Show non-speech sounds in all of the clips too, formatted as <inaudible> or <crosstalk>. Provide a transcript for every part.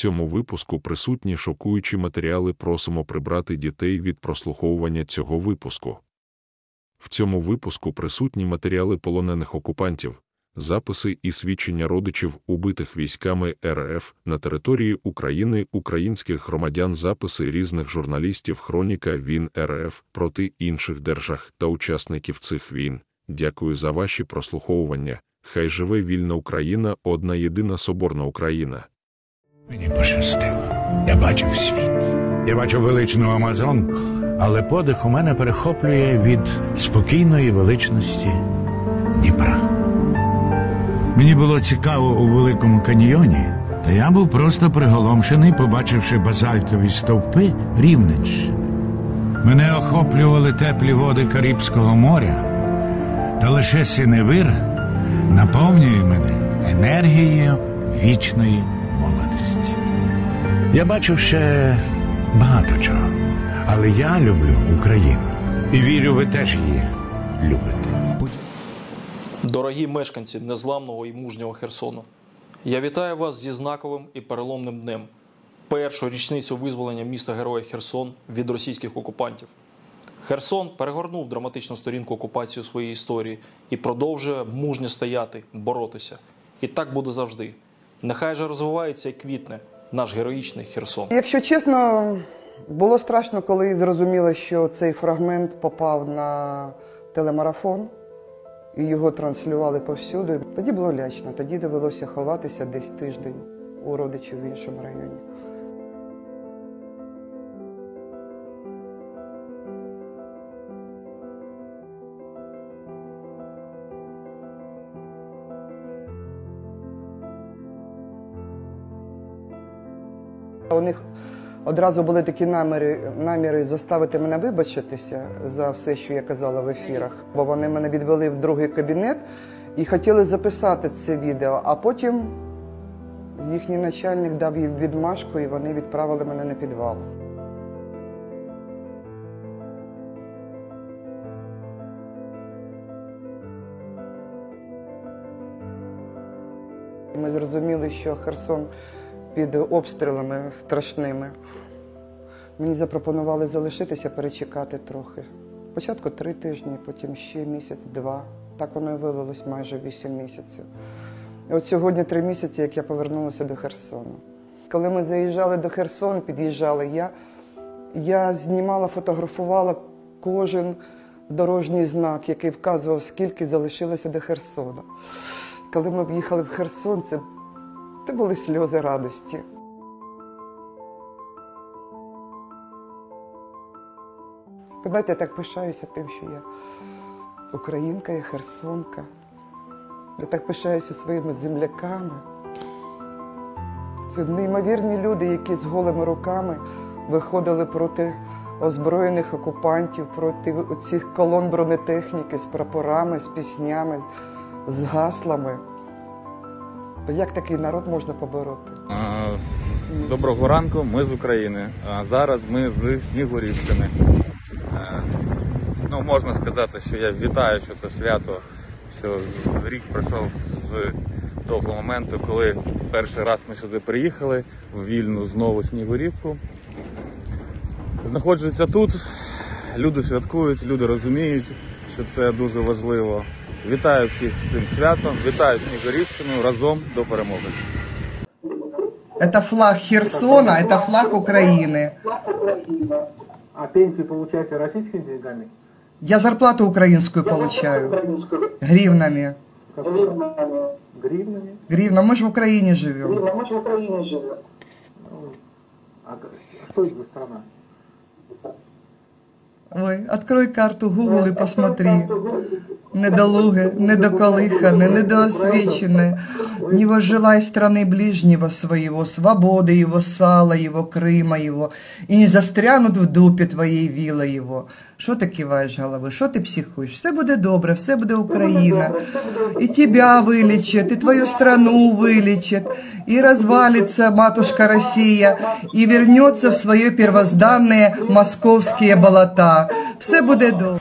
цьому випуску присутні шокуючі матеріали. Просимо прибрати дітей від прослуховування цього випуску. В цьому випуску присутні матеріали полонених окупантів, записи і свідчення родичів убитих військами РФ на території України українських громадян, записи різних журналістів, хроніка війн РФ проти інших держав та учасників цих війн. Дякую за ваші прослуховування. Хай живе вільна Україна, одна єдина соборна Україна. Мені пощастило. Я бачив світ. Я бачив величну Амазонку, але подих у мене перехоплює від спокійної величності Дніпра. Мені було цікаво у Великому каньйоні, та я був просто приголомшений, побачивши базальтові стовпи Рівненщини. Мене охоплювали теплі води Карибського моря, та лише синевир наповнює мене енергією вічної. Я бачив ще багато чого, але я люблю Україну і вірю, ви теж її любите. Дорогі мешканці незламного і мужнього Херсону, я вітаю вас зі знаковим і переломним днем, першу річницю визволення міста Героя Херсон від російських окупантів. Херсон перегорнув драматичну сторінку окупації у своїй історії і продовжує мужньо стояти, боротися. І так буде завжди. Нехай же розвивається і квітне наш героїчний Херсон. Якщо чесно, було страшно, коли зрозуміло, що цей фрагмент попав на телемарафон і його транслювали повсюди. Тоді було лячно, тоді довелося ховатися десь тиждень у родичів в іншому районі. У них одразу були такі наміри, наміри заставити мене вибачитися за все, що я казала в ефірах. Бо вони мене відвели в другий кабінет і хотіли записати це відео, а потім їхній начальник дав їм відмашку і вони відправили мене на підвал. Ми зрозуміли, що Херсон під обстрілами страшними. Мені запропонували залишитися, перечекати трохи. Спочатку три тижні, потім ще місяць-два. Так воно і вилилось майже вісім місяців. І от сьогодні три місяці, як я повернулася до Херсону. Коли ми заїжджали до Херсону, під'їжджали, я, я знімала, фотографувала кожен дорожній знак, який вказував, скільки залишилося до Херсона. Коли ми в'їхали в Херсон, це, це були сльози радості. Знаєте, я так пишаюся тим, що я українка, я херсонка. Я так пишаюся своїми земляками. Це неймовірні люди, які з голими руками виходили проти озброєних окупантів, проти цих колон бронетехніки з прапорами, з піснями, з гаслами. Як такий народ можна побороти? А, Доброго ранку, ми з України. А зараз ми з Снігурівщини. Ну, можна сказати, що я вітаю, що це свято, що рік пройшов з того моменту, коли перший раз ми сюди приїхали в вільну знову Снігурівку. Знаходжуся тут, люди святкують, люди розуміють, що це дуже важливо. Вітаю всіх з цим святом, вітаю Снігурівщину разом до перемоги. Это флаг Херсона, это флаг Украины. А пенсию получаете российскими деньгами? Я зарплату украинскую получаю. Гривнами. Гривнами? Гривна, мы же в Украине живем. А к- что это за страна? Ой, открой карту Google и посмотри. Недолуге, недоколыхане, недоосвеченное. Не возжелай страны ближнего своего, свободы его, сала его, Крыма его, и не застрянут в дупе твоей віла его. Що ти киваєш голови? Що ти психуєш? Все буде добре, все буде Україна. И тебя вылечат, и твою страну вылечат, и развалится матушка Россия, и вернется в свои первозданные московские болота. Все буде добре.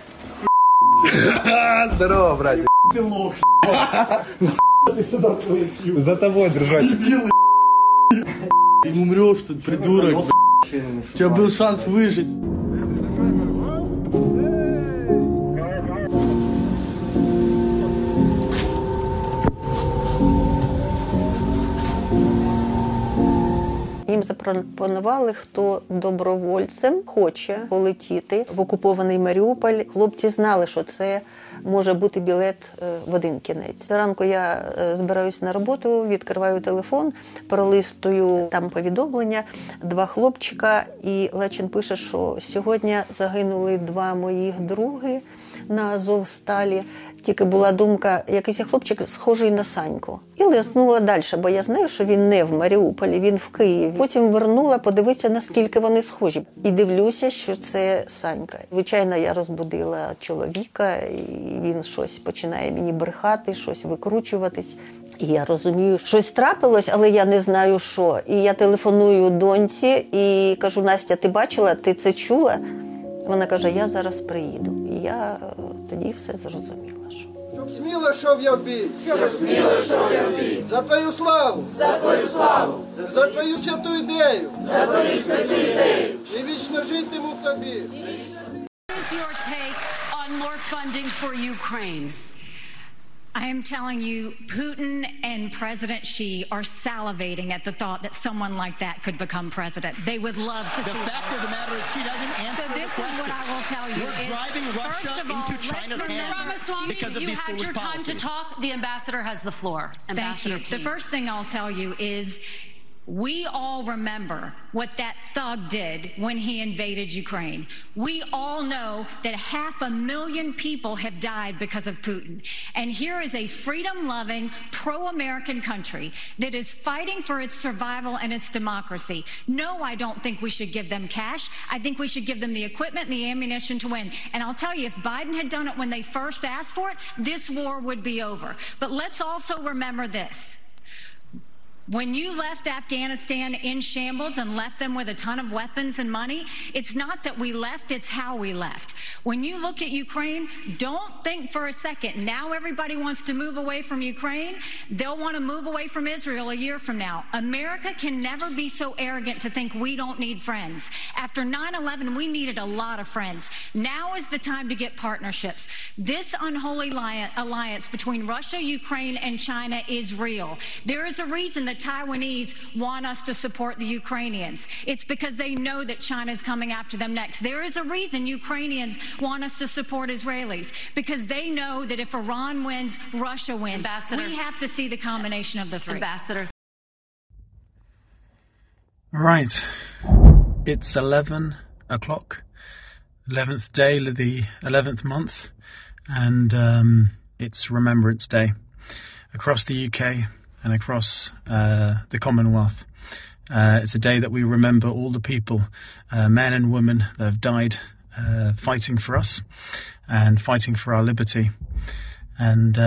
За тобой держать. Ты умрешь тут, придурок, блядь. У тебя был шанс выжить. Їм запропонували, хто добровольцем хоче полетіти в окупований Маріуполь. Хлопці знали, що це може бути білет е, в один кінець. Зранку я е, збираюсь на роботу, відкриваю телефон, пролистую там повідомлення. Два хлопчика, і Лечин пише, що сьогодні загинули два моїх други на Азовсталі. Тільки була думка, якийсь хлопчик схожий на Саньку. І лиснула далі, бо я знаю, що він не в Маріуполі, він в Києві. Потім вернула подивитися, наскільки вони схожі. І дивлюся, що це Санька. Звичайно, я розбудила чоловіка, і він щось починає мені брехати, щось викручуватись. І я розумію, щось трапилось, але я не знаю що. І я телефоную доньці і кажу: Настя, ти бачила, ти це чула? Вона каже: Я зараз приїду. І я е, тоді все зрозуміла. Що Щоб сміло йшов я в бій. Щоб сміло йшов я в бій. За твою славу. За твою славу. За твою святу ідею. За твою святу ідею. І вічно житиму в тобі. This is your take on more funding for Ukraine? I am telling you, Putin and President Xi are salivating at the thought that someone like that could become president. They would love to The see fact of the matter is she doesn't answer So the this is what I will tell you You're is, driving Russia first of all, into let's China's hands because of you these had foolish your time to talk. The ambassador has the floor. Thank Ambassador, you. The first thing I'll tell you is we all remember what that thug did when he invaded Ukraine. We all know that half a million people have died because of Putin. And here is a freedom loving, pro American country that is fighting for its survival and its democracy. No, I don't think we should give them cash. I think we should give them the equipment and the ammunition to win. And I'll tell you, if Biden had done it when they first asked for it, this war would be over. But let's also remember this. When you left Afghanistan in shambles and left them with a ton of weapons and money, it's not that we left, it's how we left. When you look at Ukraine, don't think for a second, now everybody wants to move away from Ukraine. They'll want to move away from Israel a year from now. America can never be so arrogant to think we don't need friends. After 9 11, we needed a lot of friends. Now is the time to get partnerships. This unholy alliance between Russia, Ukraine, and China is real. There is a reason the Taiwanese want us to support the Ukrainians. It's because they know that China is coming after them next. There is a reason Ukrainians want us to support Israelis because they know that if Iran wins, Russia wins. Ambassador. We have to see the combination of the three. Ambassador, Right. It's 11 o'clock, 11th day of the 11th month, and um, it's Remembrance Day across the UK and across uh, the Commonwealth. Uh, it's a day that we remember all the people, uh, men and women, that have died fighting for us and fighting for our liberty. And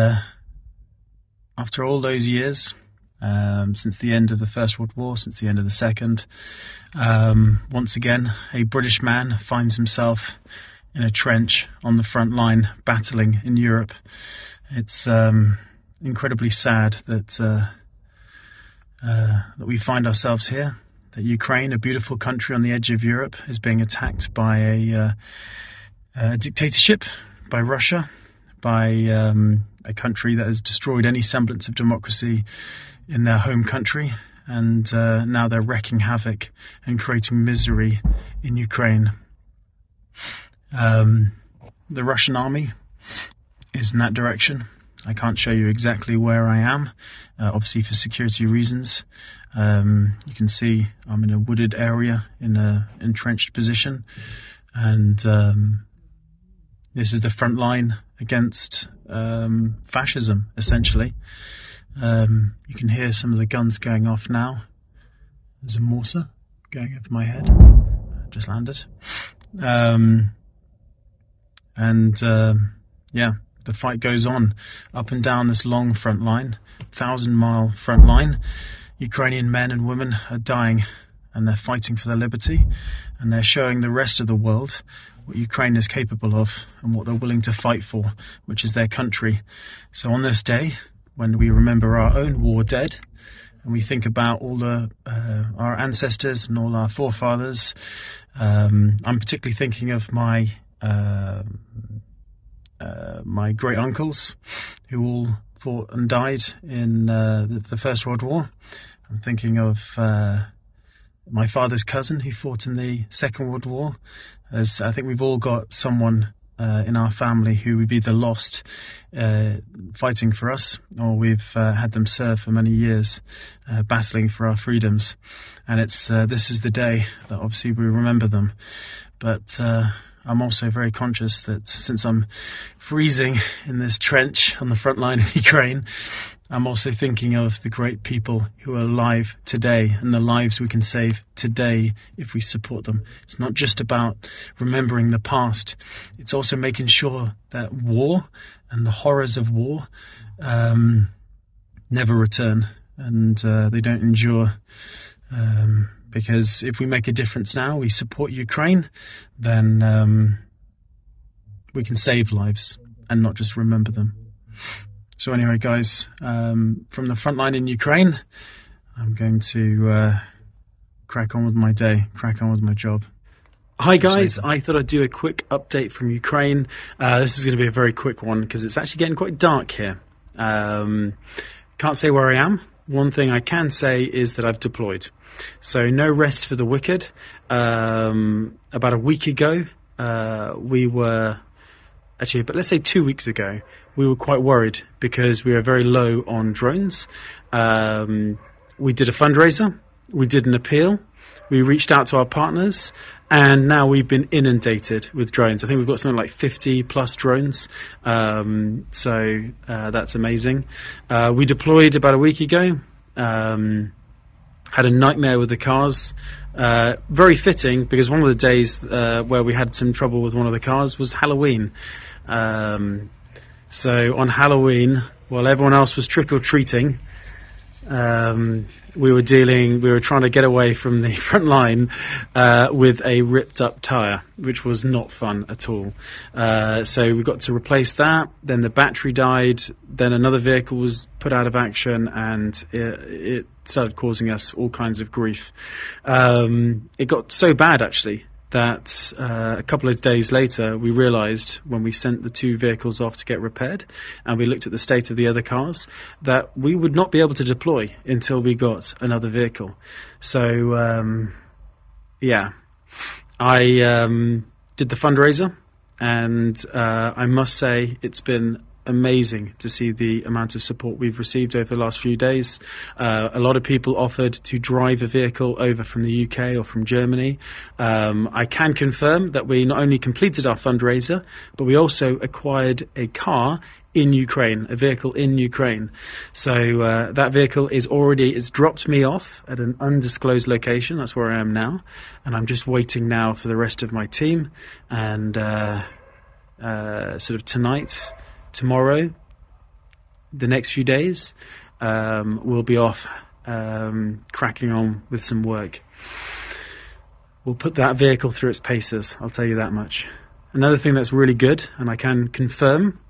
after all those years, um, since the end of the First World War, since the end of the Second. Um, once again, a British man finds himself in a trench on the front line battling in Europe. It's um, incredibly sad that uh, uh, that we find ourselves here. That Ukraine, a beautiful country on the edge of Europe, is being attacked by a, uh, a dictatorship, by Russia, by um, a country that has destroyed any semblance of democracy in their home country, and uh, now they're wrecking havoc and creating misery in Ukraine. Um, the Russian army is in that direction. I can't show you exactly where I am, uh, obviously for security reasons. Um, you can see I'm in a wooded area in a entrenched position, and um, this is the front line against um, fascism, essentially. Um, you can hear some of the guns going off now. There's a mortar going over my head. Just landed. Um, and um, yeah, the fight goes on up and down this long front line, thousand mile front line. Ukrainian men and women are dying and they're fighting for their liberty and they're showing the rest of the world what Ukraine is capable of and what they're willing to fight for, which is their country. So on this day, when we remember our own war dead and we think about all the uh, our ancestors and all our forefathers. Um, I'm particularly thinking of my uh, my great uncles, who all fought and died in uh, the, the First World War. I'm thinking of uh, my father's cousin who fought in the Second World War. As I think we've all got someone uh, in our family who would be the lost uh, fighting for us, or we've uh, had them serve for many years, uh, battling for our freedoms. And it's uh, this is the day that obviously we remember them. But uh, I'm also very conscious that since I'm freezing in this trench on the front line in <laughs> Ukraine, I'm also thinking of the great people who are alive today and the lives we can save today if we support them. It's not just about remembering the past, it's also making sure that war and the horrors of war um, never return and uh, they don't endure. Um, because if we make a difference now, we support Ukraine, then um, we can save lives and not just remember them. So anyway, guys, um, from the front line in Ukraine, I'm going to uh, crack on with my day, crack on with my job. Hi guys, I thought I'd do a quick update from Ukraine. Uh, this is going to be a very quick one because it's actually getting quite dark here. Um, can't say where I am. One thing I can say is that I've deployed. So no rest for the wicked. Um, about a week ago, uh, we were actually, but let's say two weeks ago, we were quite worried because we were very low on drones. Um, we did a fundraiser, we did an appeal, we reached out to our partners, and now we've been inundated with drones. I think we've got something like 50 plus drones, um, so uh, that's amazing. Uh, we deployed about a week ago. Um, had a nightmare with the cars. Uh, very fitting because one of the days uh, where we had some trouble with one of the cars was Halloween. Um, so on Halloween, while everyone else was trick or treating, um, we were dealing, we were trying to get away from the <laughs> front line uh, with a ripped up tyre, which was not fun at all. Uh, so we got to replace that. Then the battery died. Then another vehicle was put out of action, and it, it started causing us all kinds of grief. Um, it got so bad actually that uh, a couple of days later we realized when we sent the two vehicles off to get repaired and we looked at the state of the other cars that we would not be able to deploy until we got another vehicle. So, um, yeah, I um, did the fundraiser and uh, I must say it's been amazing to see the amount of support we've received over the last few days. Uh, a lot of people offered to drive a vehicle over from the UK or from Germany. Um, I can confirm that we not only completed our fundraiser, but we also acquired a car in Ukraine, a vehicle in Ukraine. So uh, that vehicle is already, it's dropped me off at an undisclosed location. That's where I am now. And I'm just waiting now for the rest of my team. And uh, uh, sort of tonight, tomorrow, the next few days, um, we'll be off um, cracking on with some work. We'll put that vehicle through its paces, I'll tell you that much. Another thing that's really good, and I can confirm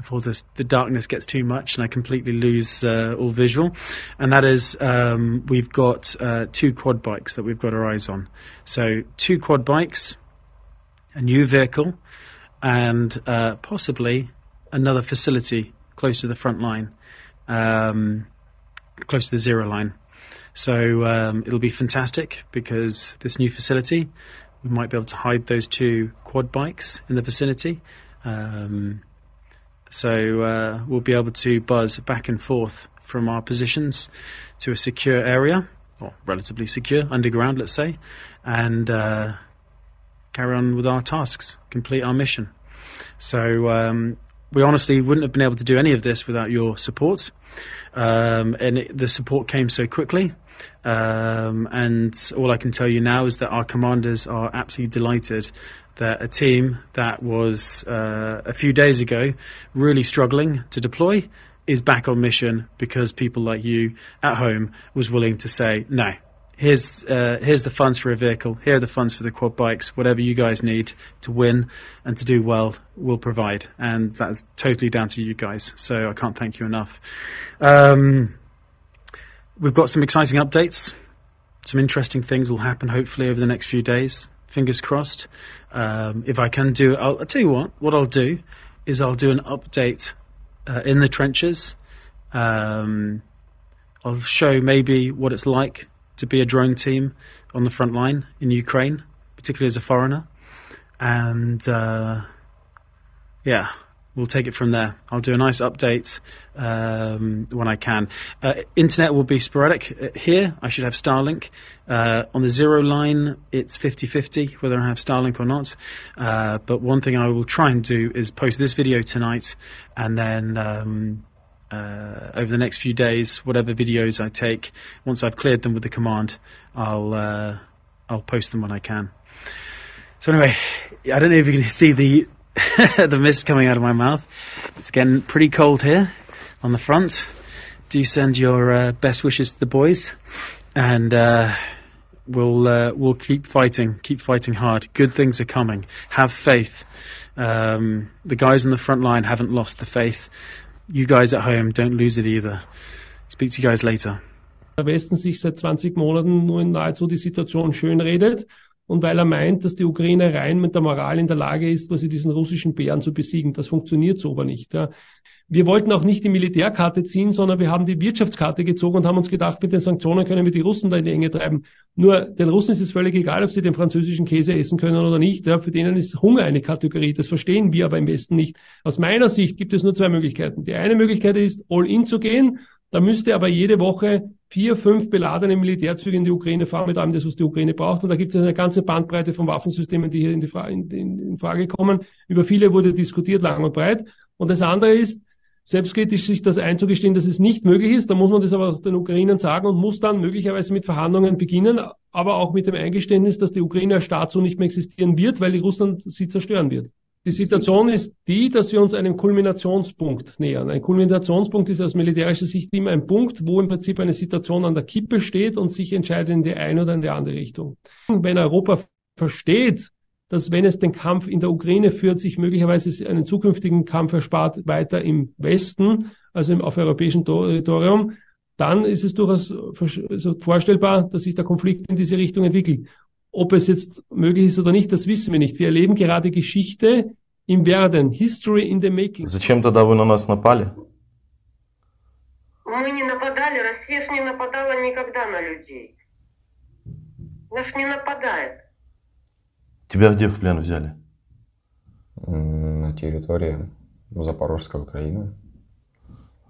before this, the darkness gets too much and I completely lose uh, all visual, and that is um, we've got uh, two quad bikes that we've got our eyes on. So, two quad bikes, a new vehicle, and uh, possibly another facility close to the front line, um, close to the zero line. So um, it'll be fantastic because this new facility, we might be able to hide those two quad bikes in the vicinity. Um, so uh, we'll be able to buzz back and forth from our positions to a secure area, or relatively secure, underground, let's say, and uh, carry on with our tasks, complete our mission. So um, we honestly wouldn't have been able to do any of this without your support. Um, and it, the support came so quickly. Um, and all I can tell you now is that our commanders are absolutely delighted that a team that was uh, a few days ago really struggling to deploy is back on mission because people like you at home was willing to say no here's uh, here's the funds for a vehicle, here are the funds for the quad bikes, whatever you guys need to win and to do well, we'll provide, and that's totally down to you guys. So I can't thank you enough. Um, we've got some exciting updates. Some interesting things will happen hopefully over the next few days. Fingers crossed. Um, if I can do, I'll, I'll tell you what. What I'll do is I'll do an update uh, in the trenches. Um, I'll show maybe what it's like to be a drone team on the front line in Ukraine, particularly as a foreigner. And uh, yeah, we'll take it from there. I'll do a nice update um, when I can. Uh, internet will be sporadic. Uh, Here, I should have Starlink. Uh, on the zero line, it's 50 50 whether I have Starlink or not. Uh, but one thing I will try and do is post this video tonight and then. Um, uh, over the next few days, whatever videos I take, once I've cleared them with the command, I'll uh, I'll post them when I can. So anyway, I don't know if you can <laughs> see the <laughs> the mist coming out of my mouth. It's getting pretty cold here on the front. Do send your uh, best wishes to the boys, and uh, we'll uh, we'll keep fighting, keep fighting hard. Good things are coming. Have faith. Um, the guys on the front line haven't lost the faith. You guys at home don't lose it either. Speak to you guys later. der Westen sich seit 20 Monaten nur in nahezu die Situation schönredet und weil er meint, dass die Ukraine rein mit der Moral in der Lage ist, quasi diesen russischen Bären zu besiegen. Das funktioniert so aber nicht. Ja. Wir wollten auch nicht die Militärkarte ziehen, sondern wir haben die Wirtschaftskarte gezogen und haben uns gedacht, mit den Sanktionen können wir die Russen da in die Enge treiben. Nur den Russen ist es völlig egal, ob sie den französischen Käse essen können oder nicht. Ja, für denen ist Hunger eine Kategorie. Das verstehen wir aber im Westen nicht. Aus meiner Sicht gibt es nur zwei Möglichkeiten. Die eine Möglichkeit ist, all in zu gehen. Da müsste aber jede Woche vier, fünf beladene Militärzüge in die Ukraine fahren, mit allem das, was die Ukraine braucht. Und da gibt es eine ganze Bandbreite von Waffensystemen, die hier in, Fra in, in, in Frage kommen. Über viele wurde diskutiert, lang und breit. Und das andere ist, selbstkritisch sich das einzugestehen, dass es nicht möglich ist. Da muss man das aber den Ukrainern sagen und muss dann möglicherweise mit Verhandlungen beginnen, aber auch mit dem Eingeständnis, dass die Ukraine als Staat so nicht mehr existieren wird, weil die Russland sie zerstören wird. Die Situation ist die, dass wir uns einem Kulminationspunkt nähern. Ein Kulminationspunkt ist aus militärischer Sicht immer ein Punkt, wo im Prinzip eine Situation an der Kippe steht und sich entscheidet in die eine oder in die andere Richtung. Wenn Europa versteht, dass wenn es den Kampf in der Ukraine führt, sich möglicherweise einen zukünftigen Kampf erspart weiter im Westen, also im, auf europäischem Territorium, dann ist es durchaus also vorstellbar, dass sich der Konflikt in diese Richtung entwickelt. Ob es jetzt möglich ist oder nicht, das wissen wir nicht. Wir erleben gerade Geschichte im Werden, History in the making. Зачем тогда вы на нас напали? Мы не нападали, Россия ж не нападала никогда на людей. Она ж не нападает. Тебя где в плен взяли? На территории Запорожской Украины.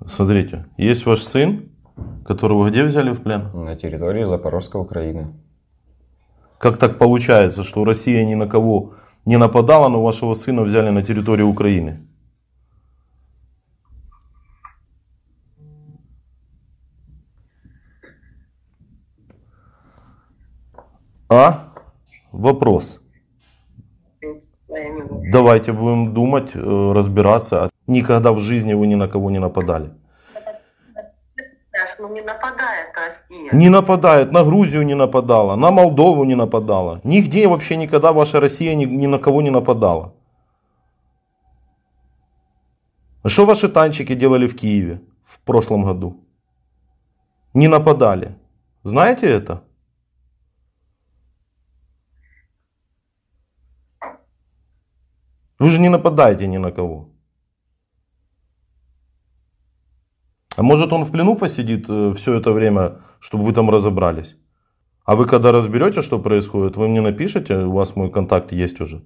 Смотрите, есть ваш сын, которого где взяли в плен? На территории Запорожской Украины. Как так получается, что Россия ни на кого не нападала, но вашего сына взяли на территорию Украины? А? Вопрос. Давайте будем думать, э, разбираться. Никогда в жизни вы ни на кого не нападали. Ну не нападает Россия. Не нападает, на Грузию не нападала, на Молдову не нападала. Нигде вообще никогда ваша Россия ни, ни на кого не нападала. Что ваши танчики делали в Киеве в прошлом году? Не нападали. Знаете это? Вы же не нападаете ни на кого. А может он в плену посидит э, все это время, чтобы вы там разобрались? А вы когда разберете, что происходит, вы мне напишите, у вас мой контакт есть уже.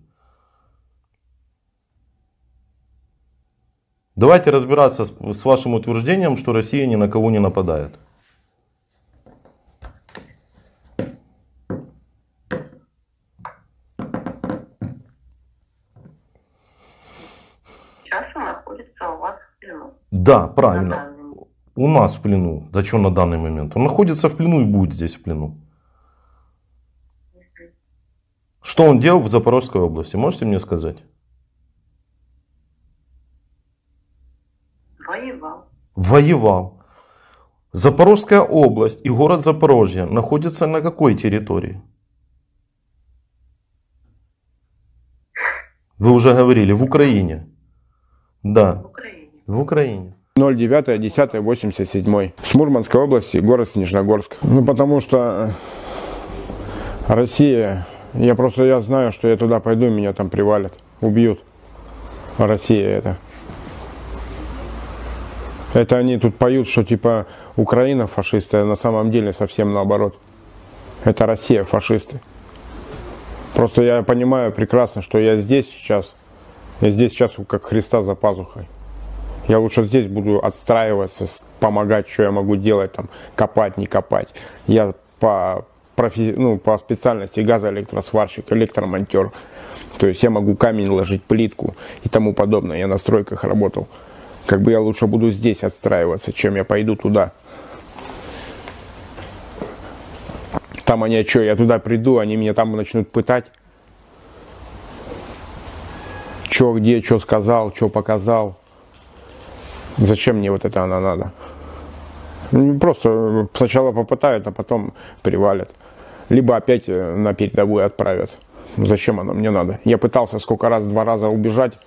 Давайте разбираться с, с вашим утверждением, что Россия ни на кого не нападает. Сейчас он находится у вас в плену. Да, правильно. У нас в плену. Да что на данный момент? Он находится в плену и будет здесь в плену. Что он делал в Запорожской области? Можете мне сказать? Воевал. Воевал. Запорожская область и город Запорожье находятся на какой территории? Вы уже говорили, в Украине. Да. В Украине. В Украине. 09 10 87 с Мурманской области, город Снежногорск. Ну, потому что Россия, я просто я знаю, что я туда пойду, меня там привалят, убьют. Россия это. Это они тут поют, что типа Украина фашисты, а на самом деле совсем наоборот. Это Россия фашисты. Просто я понимаю прекрасно, что я здесь сейчас, я здесь сейчас как Христа за пазухой. Я лучше здесь буду отстраиваться, помогать, что я могу делать, там, копать, не копать. Я по, профи, ну, по специальности газоэлектросварщик, электромонтер. То есть я могу камень ложить, плитку и тому подобное. Я на стройках работал. Как бы я лучше буду здесь отстраиваться, чем я пойду туда. Там они, что, я туда приду, они меня там начнут пытать. Что, где, что сказал, что показал. Зачем мне вот это она надо? Просто сначала попытают, а потом привалят. Либо опять э, на передовую отправят. Зачем она мне надо? Я пытался сколько раз, два раза убежать.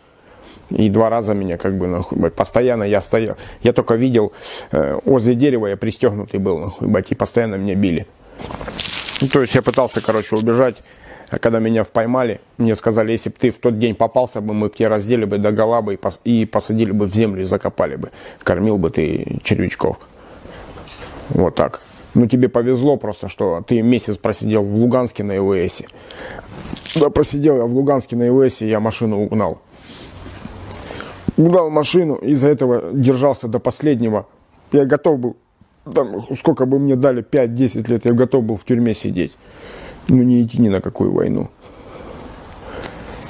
И два раза меня как бы нахуй, постоянно я стоял. Я только видел э, возле дерева, я пристегнутый был, нахуй, бать, и постоянно меня били. Ну, то есть я пытался, короче, убежать. А когда меня поймали, мне сказали, если бы ты в тот день попался бы, мы бы тебя раздели бы до гола бы и, пос- и посадили бы в землю и закопали бы. Кормил бы ты червячков. Вот так. Ну, тебе повезло просто, что ты месяц просидел в Луганске на ИВСе. Да, просидел я в Луганске на ИВСе, я машину угнал. Угнал машину, из-за этого держался до последнего. Я готов был, там, сколько бы мне дали, 5-10 лет, я готов был в тюрьме сидеть. Ну, не идти ни на какую войну.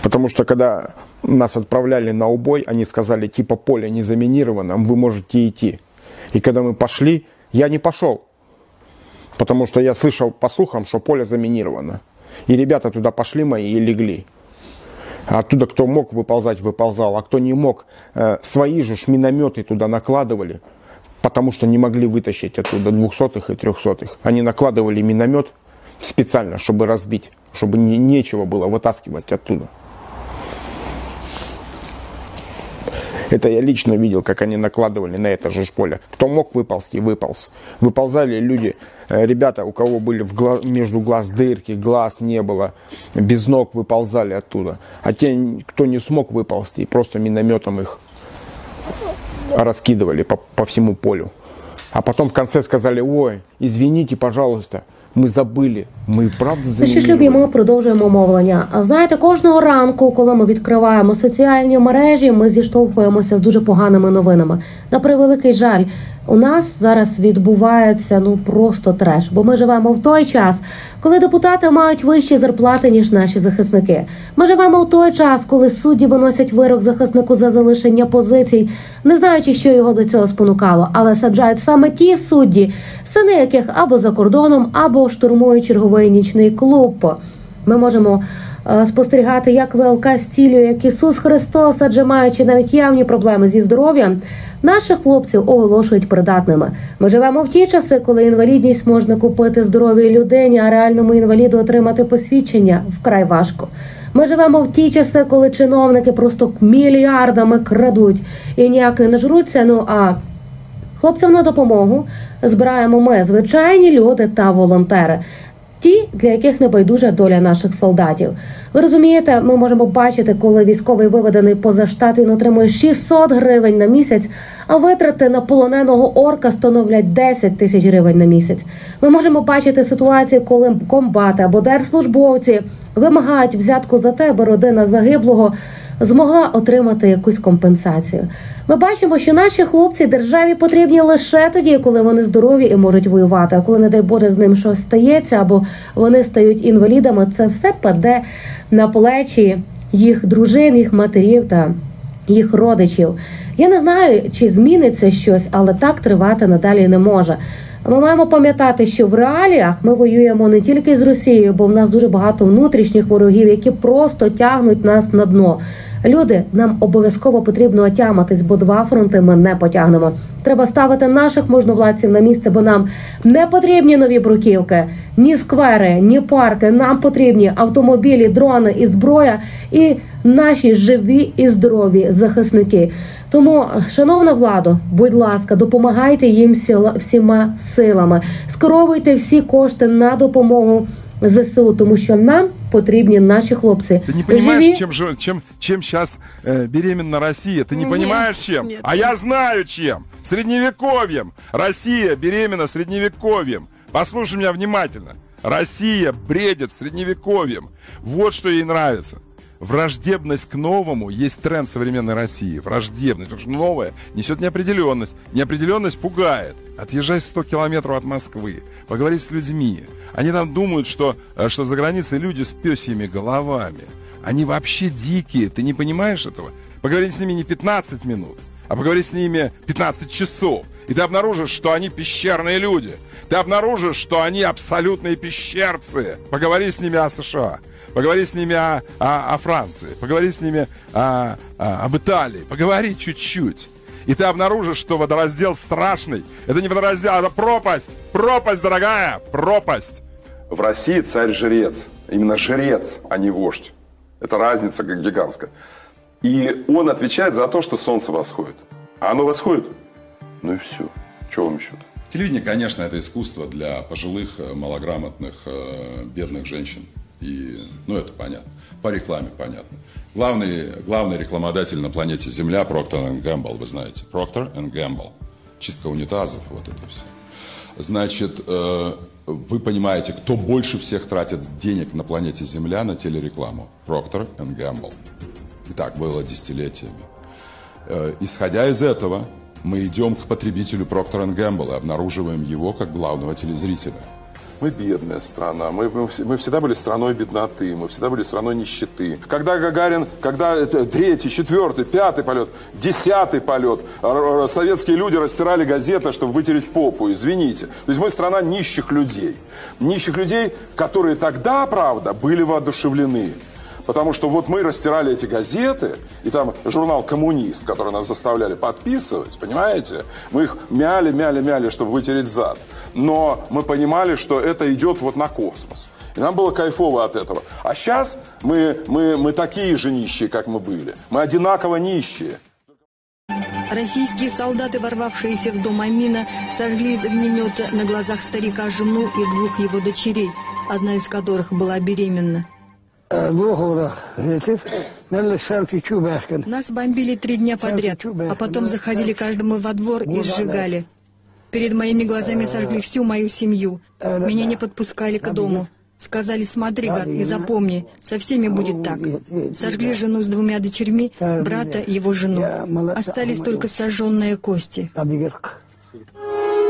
Потому что когда нас отправляли на убой, они сказали, типа поле не заминировано, вы можете идти. И когда мы пошли, я не пошел. Потому что я слышал по слухам, что поле заминировано. И ребята туда пошли мои и легли. Оттуда кто мог выползать, выползал. А кто не мог, э, свои же ж минометы туда накладывали. Потому что не могли вытащить оттуда двухсотых и трехсотых. Они накладывали миномет специально, чтобы разбить. Чтобы не, нечего было вытаскивать оттуда. Это я лично видел, как они накладывали на это же поле. Кто мог выползти, выполз. Выползали люди, э, ребята, у кого были в гла- между глаз дырки, глаз не было, без ног выползали оттуда. А те, кто не смог выползти, просто минометом их раскидывали по, по всему полю. А потом в конце сказали, ой, извините, пожалуйста, мы забыли, мы правда Ну що ж, заминировали. любі, ми продовжуємо мовлення. А знаєте, кожного ранку, коли ми відкриваємо соціальні мережі, ми зіштовхуємося з дуже поганими новинами. На превеликий жаль, у нас зараз відбувається ну просто треш, бо ми живемо в той час, коли депутати мають вищі зарплати ніж наші захисники. Ми живемо в той час, коли судді виносять вирок захиснику за залишення позицій, не знаючи, що його до цього спонукало, але саджають саме ті судді, сини яких або за кордоном, або штурмують черговий нічний клуб. Ми можемо спостерігати, як ВЛК стілює, як Ісус Христос, адже маючи навіть явні проблеми зі здоров'ям, наших хлопців оголошують придатними. Ми живемо в ті часи, коли інвалідність можна купити здоровій людині, а реальному інваліду отримати посвідчення вкрай важко. Ми живемо в ті часи, коли чиновники просто мільярдами крадуть і ніяк не нажруться. Ну а Хлопцям на допомогу збираємо ми, звичайні люди та волонтери. Ті, для яких не байдужа доля наших солдатів. Ви розумієте, ми можемо бачити, коли військовий виведений поза штат він отримує 600 гривень на місяць, а витрати на полоненого орка становлять 10 тисяч гривень на місяць. Ми можемо бачити ситуації, коли комбати або держслужбовці вимагають взятку за те, аби родина загиблого змогла отримати якусь компенсацію. Ми бачимо, що наші хлопці державі потрібні лише тоді, коли вони здорові і можуть воювати. А коли, не дай Боже, з ним щось стається, або вони стають інвалідами, це все паде на плечі їх дружин, їх матерів та їх родичів. Я не знаю, чи зміниться щось, але так тривати надалі не може. Ми маємо пам'ятати, що в реаліях ми воюємо не тільки з Росією, бо в нас дуже багато внутрішніх ворогів, які просто тягнуть нас на дно. Люди, нам обов'язково потрібно отяматись, бо два фронти ми не потягнемо. Треба ставити наших можновладців на місце, бо нам не потрібні нові бруківки, ні сквери, ні парки. Нам потрібні автомобілі, дрони і зброя, і наші живі і здорові захисники. Тому, шановна влада, будь ласка, допомагайте їм всіма силами, скеровуйте всі кошти на допомогу ЗСУ, тому що нам потрібні наші хлопці. Ты не понимаешь, Живі чем, же- чем, чем сейчас э, беременна Россия? Ты не Нет, понимаешь, чем? нет. а я знаю, чем. Средневековьем. Россия беременна средневековьем. Послушай меня внимательно. Россия бредит средневековьем. Вот что ей нравится. Враждебность к новому есть тренд современной России. Враждебность. Потому что новое несет неопределенность. Неопределенность пугает. Отъезжай 100 километров от Москвы. Поговори с людьми. Они там думают, что, э, что за границей люди с пёсьими головами. Они вообще дикие. Ты не понимаешь этого? Поговори с ними не 15 минут, а поговори с ними 15 часов. И ты обнаружишь, что они пещерные люди. Ты обнаружишь, что они абсолютные пещерцы. Поговори с ними о США. Поговори с ними о, о- о Франции. Поговори с ними о- о- об Италии. Поговори чуть-чуть. И ты обнаружишь, что водораздел страшный. Это не водораздел, это пропасть. Пропасть, дорогая, пропасть. В России царь-жрец. Именно жрец, а не вождь. Это разница как гигантская. И он отвечает за то, что солнце восходит. А оно восходит? Ну и все. Чего вам еще-то? Телевидение, конечно, это искусство для пожилых, э, малограмотных, э, бедных женщин. И, ну, это понятно. По рекламе понятно. Главный, главный рекламодатель на планете Земля Procter Gamble, вы знаете. Procter Gamble. Чистка унитазов, вот это все. Значит, э, вы понимаете, кто больше всех тратит денег на планете Земля на телерекламу? Procter Gamble. И так было десятилетиями. Э, Исходя из этого, мы идем к потребителю Procter Gamble и обнаруживаем его как главного телезрителя. Мы бедная страна, мы, мы, мы всегда были страной бедноты, мы всегда были страной нищеты. Когда Гагарин, когда это третий, четвертый, пятый полет, десятый полет, советские люди растирали газеты, чтобы вытереть попу, извините. То есть мы страна нищих людей. Нищих людей, которые тогда, правда, были воодушевлены. Потому что вот мы растирали эти газеты, и там журнал «Коммунист», который нас заставляли подписывать, понимаете? Мы их мяли, мяли, мяли, чтобы вытереть зад. Но мы понимали, что это идет вот на космос. И нам было кайфово от этого. А сейчас мы, мы, мы такие же нищие, как мы были. Мы одинаково нищие. Российские солдаты, ворвавшиеся в дом Амина, сожгли из огнемета на глазах старика жену и двух его дочерей, одна из которых была беременна. Нас бомбили три дня подряд, а потом заходили каждому во двор и сжигали. Перед моими глазами сожгли всю мою семью. Меня не подпускали к дому. Сказали, смотри, гад, и запомни, со всеми будет так. Сожгли жену с двумя дочерьми, брата его жену. Остались только сожженные кости.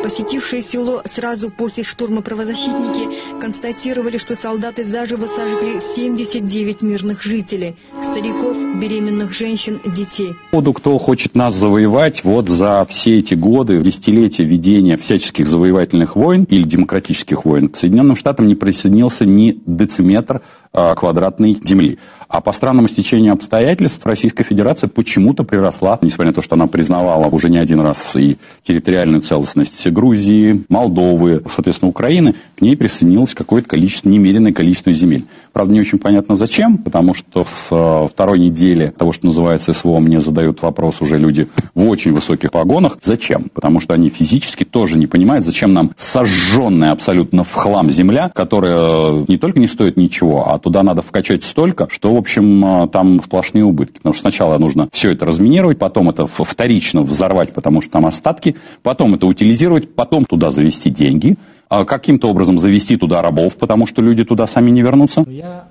Посетившие село сразу после штурма правозащитники констатировали, что солдаты заживо сожгли 79 мирных жителей, стариков, беременных женщин, детей. поводу, кто хочет нас завоевать, вот за все эти годы, десятилетия ведения всяческих завоевательных войн или демократических войн, к Соединенным Штатам не присоединился ни дециметр а, квадратной земли. А по странному стечению обстоятельств Российская Федерация почему-то приросла, несмотря на то, что она признавала уже не один раз и территориальную целостность Грузии, Молдовы, соответственно, Украины, к ней присоединилось какое-то количество, немеренное количество земель. Правда, не очень понятно зачем, потому что с э, второй недели того, что называется СВО, мне задают вопрос уже люди в очень высоких погонах. Зачем? Потому что они физически тоже не понимают, зачем нам сожженная абсолютно в хлам земля, которая не только не стоит ничего, а туда надо вкачать столько, что, в общем, э, там сплошные убытки. Потому что сначала нужно все это разминировать, потом это вторично взорвать, потому что там остатки, потом это утилизировать, потом туда завести деньги, а каким-то образом завести туда рабов, потому что люди туда сами не вернутся. Я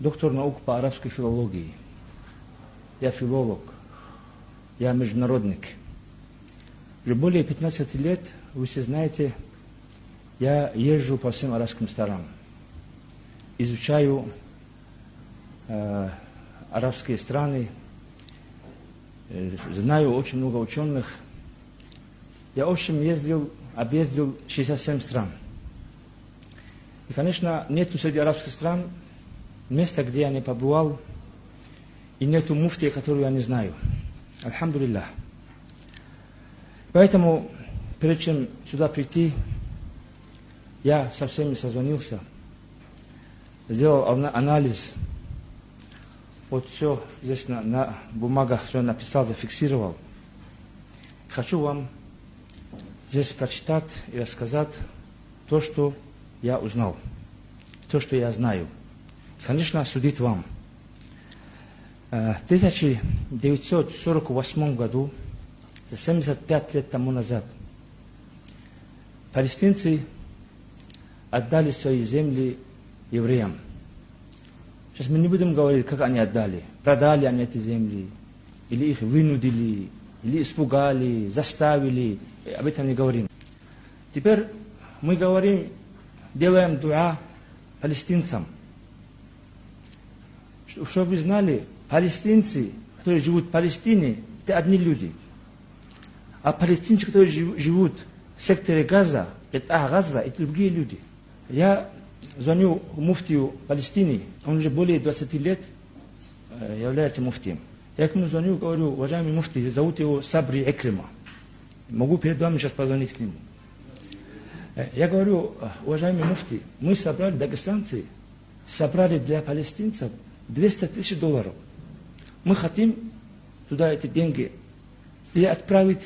доктор наук по арабской филологии. Я филолог. Я международник. Уже более 15 лет, вы все знаете, я езжу по всем арабским странам. Изучаю арабские страны. Э, знаю очень много ученых. Я, в общем, ездил, объездил 67 стран. И, конечно, нету среди арабских стран места, где я не побывал, и нету муфтия, которую я не знаю. Альхамдулиллах. Поэтому, перед чем сюда прийти, я со всеми созвонился, сделал ана- анализ, Вот все здесь на, на бумагах все написал, зафиксировал. Хочу вам здесь прочитать и рассказать то, что я узнал, то, что я знаю. Конечно, судить вам. Э, В 1948 году, 75 лет тому назад, палестинцы отдали свои земли евреям. Сейчас мы не будем говорить, как они отдали. Продали они эти земли, или их вынудили, или испугали, заставили. Об этом не говорим. Теперь мы говорим, делаем дуа палестинцам. Что- Чтобы вы знали, палестинцы, которые живут в Палестине, это одни люди. А палестинцы, которые жив- живут в секторе Газа, это Газа, это другие люди. Я звоню муфтию Палестины, он уже более 20 лет э, является муфтием. Я к нему звоню, говорю, уважаемый муфти, зовут его Сабри Экрима. Могу перед вами сейчас позвонить к нему. Э, Я говорю, «Э, уважаемый муфти, мы собрали, дагестанцы, собрали для палестинцев 200 тысяч долларов. Мы хотим туда эти деньги или отправить,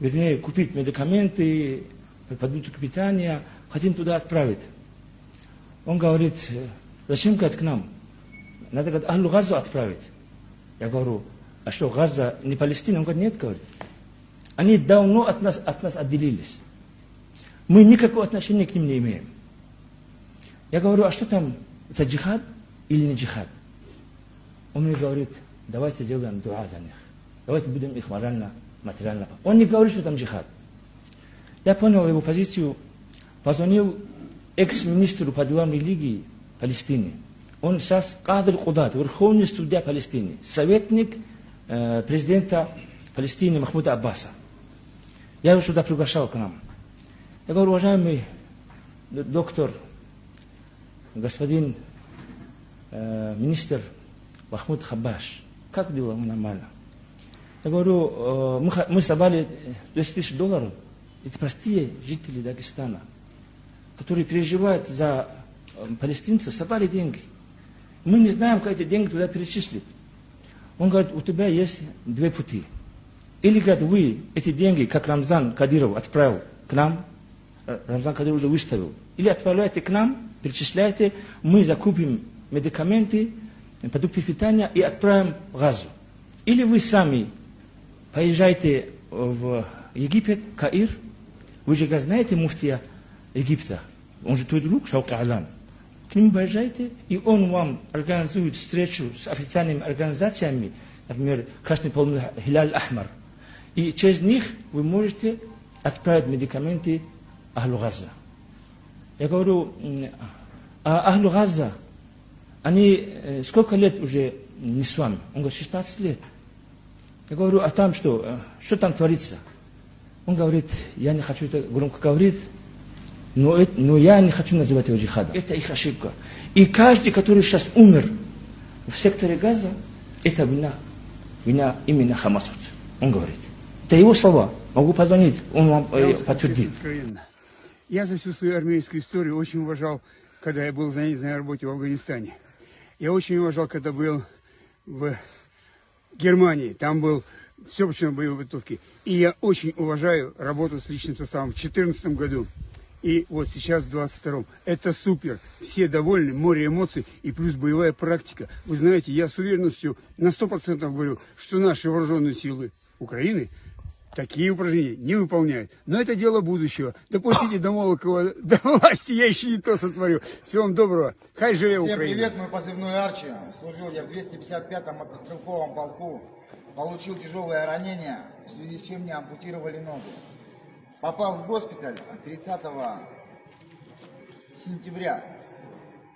вернее, купить медикаменты, продукты питания, хотим туда отправить. Он говорит, «Э, зачем, говорит, к нам? Надо, говорит, Ахлу Газу отправить. Я говорю, а что, Газа не Палестина? Он говорит, нет, говорит. Они давно от нас, от нас отделились. Мы никакого отношения к ним не имеем. Я говорю, а что там, это джихад или не джихад? Он мне говорит, давайте сделаем дуа за них. Давайте будем их морально, материально. Он не говорит, что там джихад. Я понял его позицию, позвонил экс-министру по делам религии Палестины. Он сейчас Кадр Кудат, верховный судья Палестины, советник э, президента Палестины Махмуда Аббаса. Я его сюда приглашал к нам. Я говорю, уважаемый доктор, господин э, министр Махмуд Хабаш, как дела? Он нормально. Я говорю, э, мы, мы собрали 200 тысяч долларов. Это простые жители Дагестана, которые переживают за э, палестинцев, собрали деньги. Мы не знаем, как эти деньги туда перечислить. Он говорит, у тебя есть две пути. Или, говорит, вы эти деньги, как Рамзан Кадиров отправил к нам, Р- Рамзан Кадиров уже выставил, или отправляйте к нам, перечисляйте, мы закупим медикаменты, продукты питания и отправим Газу. Или вы сами поезжайте в Египет, Каир, вы же знаете муфтия Египта, он же твой друг, Шаук Алан. К нему поезжайте, и он вам организует встречу с официальными организациями, например, Красный полный Хиляль Ахмар. И через них вы можете отправить медикаменты Ахлу Газа. Я говорю, а Ахлу Газа, они э, сколько лет уже не с вами? Он говорит, 16 лет. Я говорю, а там что? Э, Что там творится? Он говорит, я не хочу это громко говорить, но, это- но я не хочу называть его джихадом. Это их ошибка. И каждый, который сейчас умер в секторе Газа, это вина, вина именно Хамасов. Он говорит. Это его слова. Могу позвонить, он вам э, подтвердит. Я за всю свою армейскую историю очень уважал, когда я был занят на работе в Афганистане. Я очень уважал, когда был в Германии. Там был все, почему боевой подготовки. И я очень уважаю работу с личным составом в 2014 году. И вот сейчас в 22-м. Это супер. Все довольны, море эмоций и плюс боевая практика. Вы знаете, я с уверенностью на 100% говорю, что наши вооруженные силы Украины такие упражнения не выполняют. Но это дело будущего. Допустите до Молокова, <laughs> до власти я еще не то сотворю. Всего вам доброго. Хай живе Всем Украина. привет, мой позывной Арчи. Служил я в 255-м мотострелковом полку. Получил тяжелое ранение, в связи с чем мне ампутировали ногу. Попал в госпиталь 30 сентября.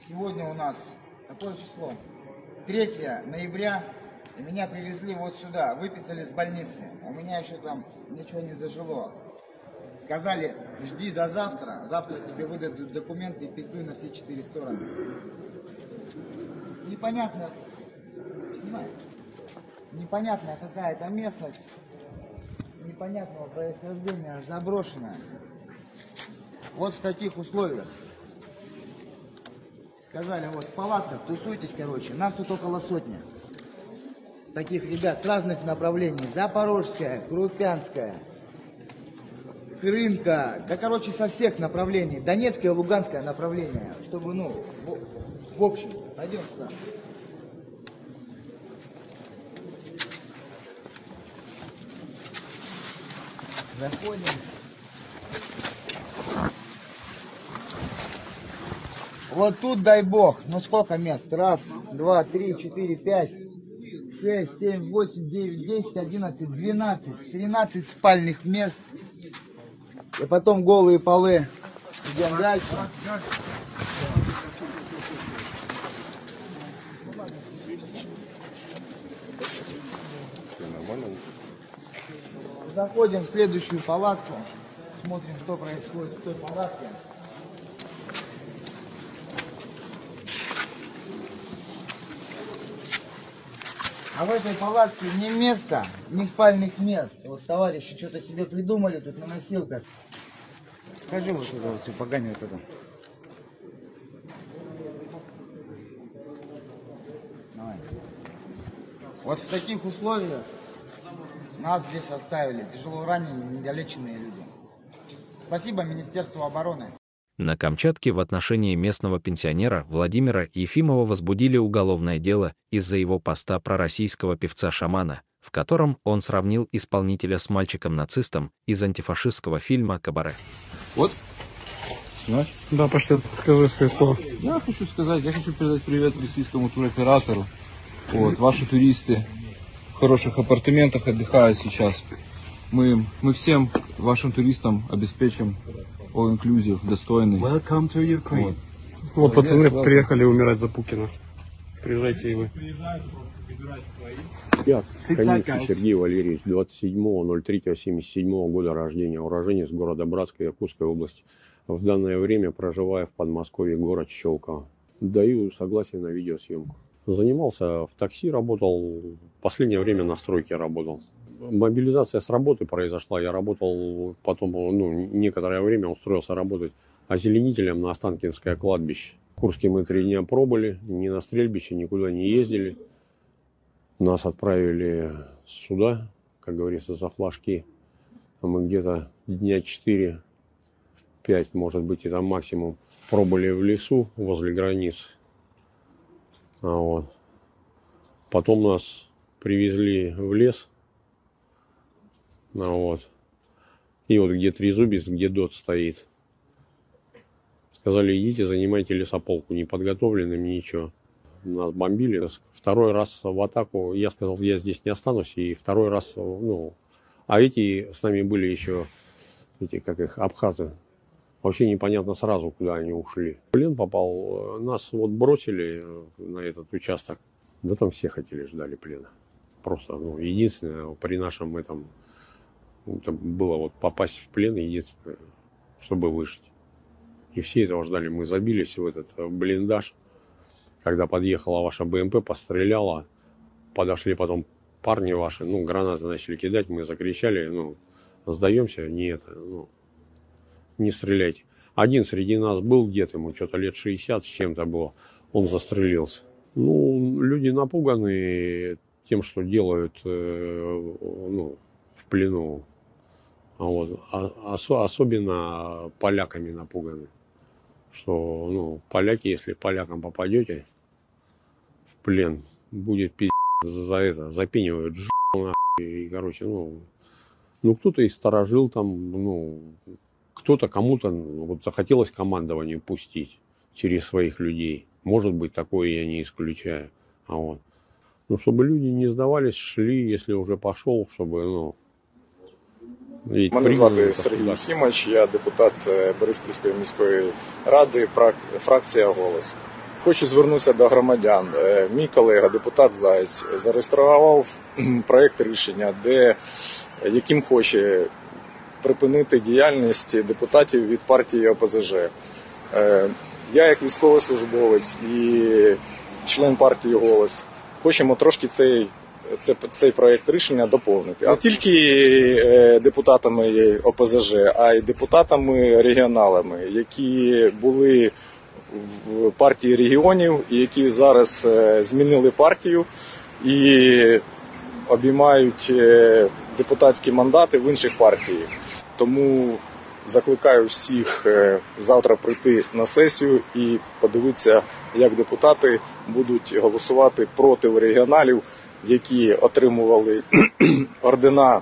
Сегодня у нас какое число? 3 ноября. И меня привезли вот сюда, выписали с больницы. У меня еще там ничего не зажило. Сказали, жди до завтра. Завтра тебе выдадут документы и пиздуй на все четыре стороны. Непонятно. Снимай. Непонятная какая-то местность. Непонятного происхождения, заброшенная. Вот в таких условиях. Сказали, вот, в палатках тусуйтесь, короче. Нас тут около сотни. Таких ребят с разных направлений. Запорожская, Крупянская, Крынка. Да, короче, со всех направлений. Донецкое, Луганское направление. Чтобы, ну, в, в общем, пойдем сюда. Заходим. Вот тут, дай бог, ну сколько мест? Раз, два, три, четыре, пять, шесть, семь, восемь, девять, десять, одиннадцать, двенадцать, тринадцать спальных мест. И потом голые полы. Идем дальше. Заходим в следующую палатку. Смотрим, что происходит в той палатке. А в этой палатке ни места, ни спальных мест. Вот товарищи что-то себе придумали тут на носилках. Скажи вот туда, вот все поганит это. Давай. Вот в таких условиях нас здесь оставили тяжело раненые, недолеченные люди. Спасибо Министерству обороны. На Камчатке в отношении местного пенсионера Владимира Ефимова возбудили уголовное дело из-за его поста пророссийского певца-шамана, в котором он сравнил исполнителя с мальчиком-нацистом из антифашистского фильма «Кабаре». Вот. Знаешь? Да, почти скажи свои слова. Я хочу сказать, я хочу передать привет российскому туроператору. Вот, ваши туристы хороших апартаментах отдыхают сейчас. Мы, мы всем вашим туристам обеспечим all inclusive, достойный. Welcome to Ukraine. Вот. Вот пацаны Welcome. приехали умирать за Пукина. Приезжайте и вы. Я Каминский Сергей Валерьевич, 27.03.77 года рождения, уроженец города Братска Иркутской области. В данное время проживаю в Подмосковье, город Щелково. Даю согласие на видеосъемку. Занимался в такси, работал, в последнее время на стройке работал. Мобилизация с работы произошла, я работал потом, ну, некоторое время устроился работать озеленителем на Останкинское кладбище. В Курске мы три дня пробыли, ни на стрельбище, никуда не ездили. Нас отправили сюда, как говорится, за флажки. Мы где-то дня 4-5, может быть, там максимум, пробыли в лесу возле границ. А вот. Потом нас привезли в лес. А вот. И вот где трезубец, где дот стоит. Сказали, идите, занимайте лесополку, не подготовленным, ничего. Нас бомбили. Второй раз в атаку, я сказал, я здесь не останусь. И второй раз, ну, а эти с нами были еще, эти, как их, абхазы. Вообще непонятно сразу, куда они ушли. В плен попал, нас вот бросили на этот участок. Да там все хотели, ждали плена. Просто, ну, единственное, при нашем этом, это было вот попасть в плен, единственное, чтобы выжить. И все этого ждали. Мы забились в этот блиндаж. Когда подъехала ваша БМП, постреляла. Подошли потом парни ваши, ну, гранаты начали кидать. Мы закричали, ну, сдаемся, не это, ну, не стреляйте. Один среди нас был где-то, ему что-то лет 60 с чем-то было. Он застрелился. Ну, люди напуганы тем, что делают э, ну, в плену. А вот, а, ос- особенно поляками напуганы. Что, ну, поляки, если полякам попадете в плен, будет пиздец за это, запенивают ж** нахуй, и, короче, ну, ну, кто-то из сторожил там, ну, кто-то кому-то ну, вот захотелось командование пустить через своих людей. Может быть, такое я не исключаю. А вот. Ну, чтобы люди не сдавались, шли, если уже пошел, чтобы, ну, ведь Мене приняли звати это Сергій сюда. Хімач, я депутат е, Бориспільської міської ради, фрак- фракція Голос. Хочу звернутися до громадян. Е, Мій колега, депутат Заєць, зареєстрував кхм, <clears throat> проект рішення, де яким хоче припинити діяльність депутатів від партії ОПЗЖ. Е, Я, як військовослужбовець і член партії Голос, хочемо трошки цей це, цей проект рішення доповнити. Не тільки е, депутатами ОПЗЖ, а й депутатами регіоналами, які були в партії регіонів, і які зараз е, змінили партію і обіймають депутатські мандати в інших партіях. Тому закликаю всіх е, завтра прийти на сесію і подивитися, як депутати будуть голосувати проти регіоналів, які отримували <clears throat> ордена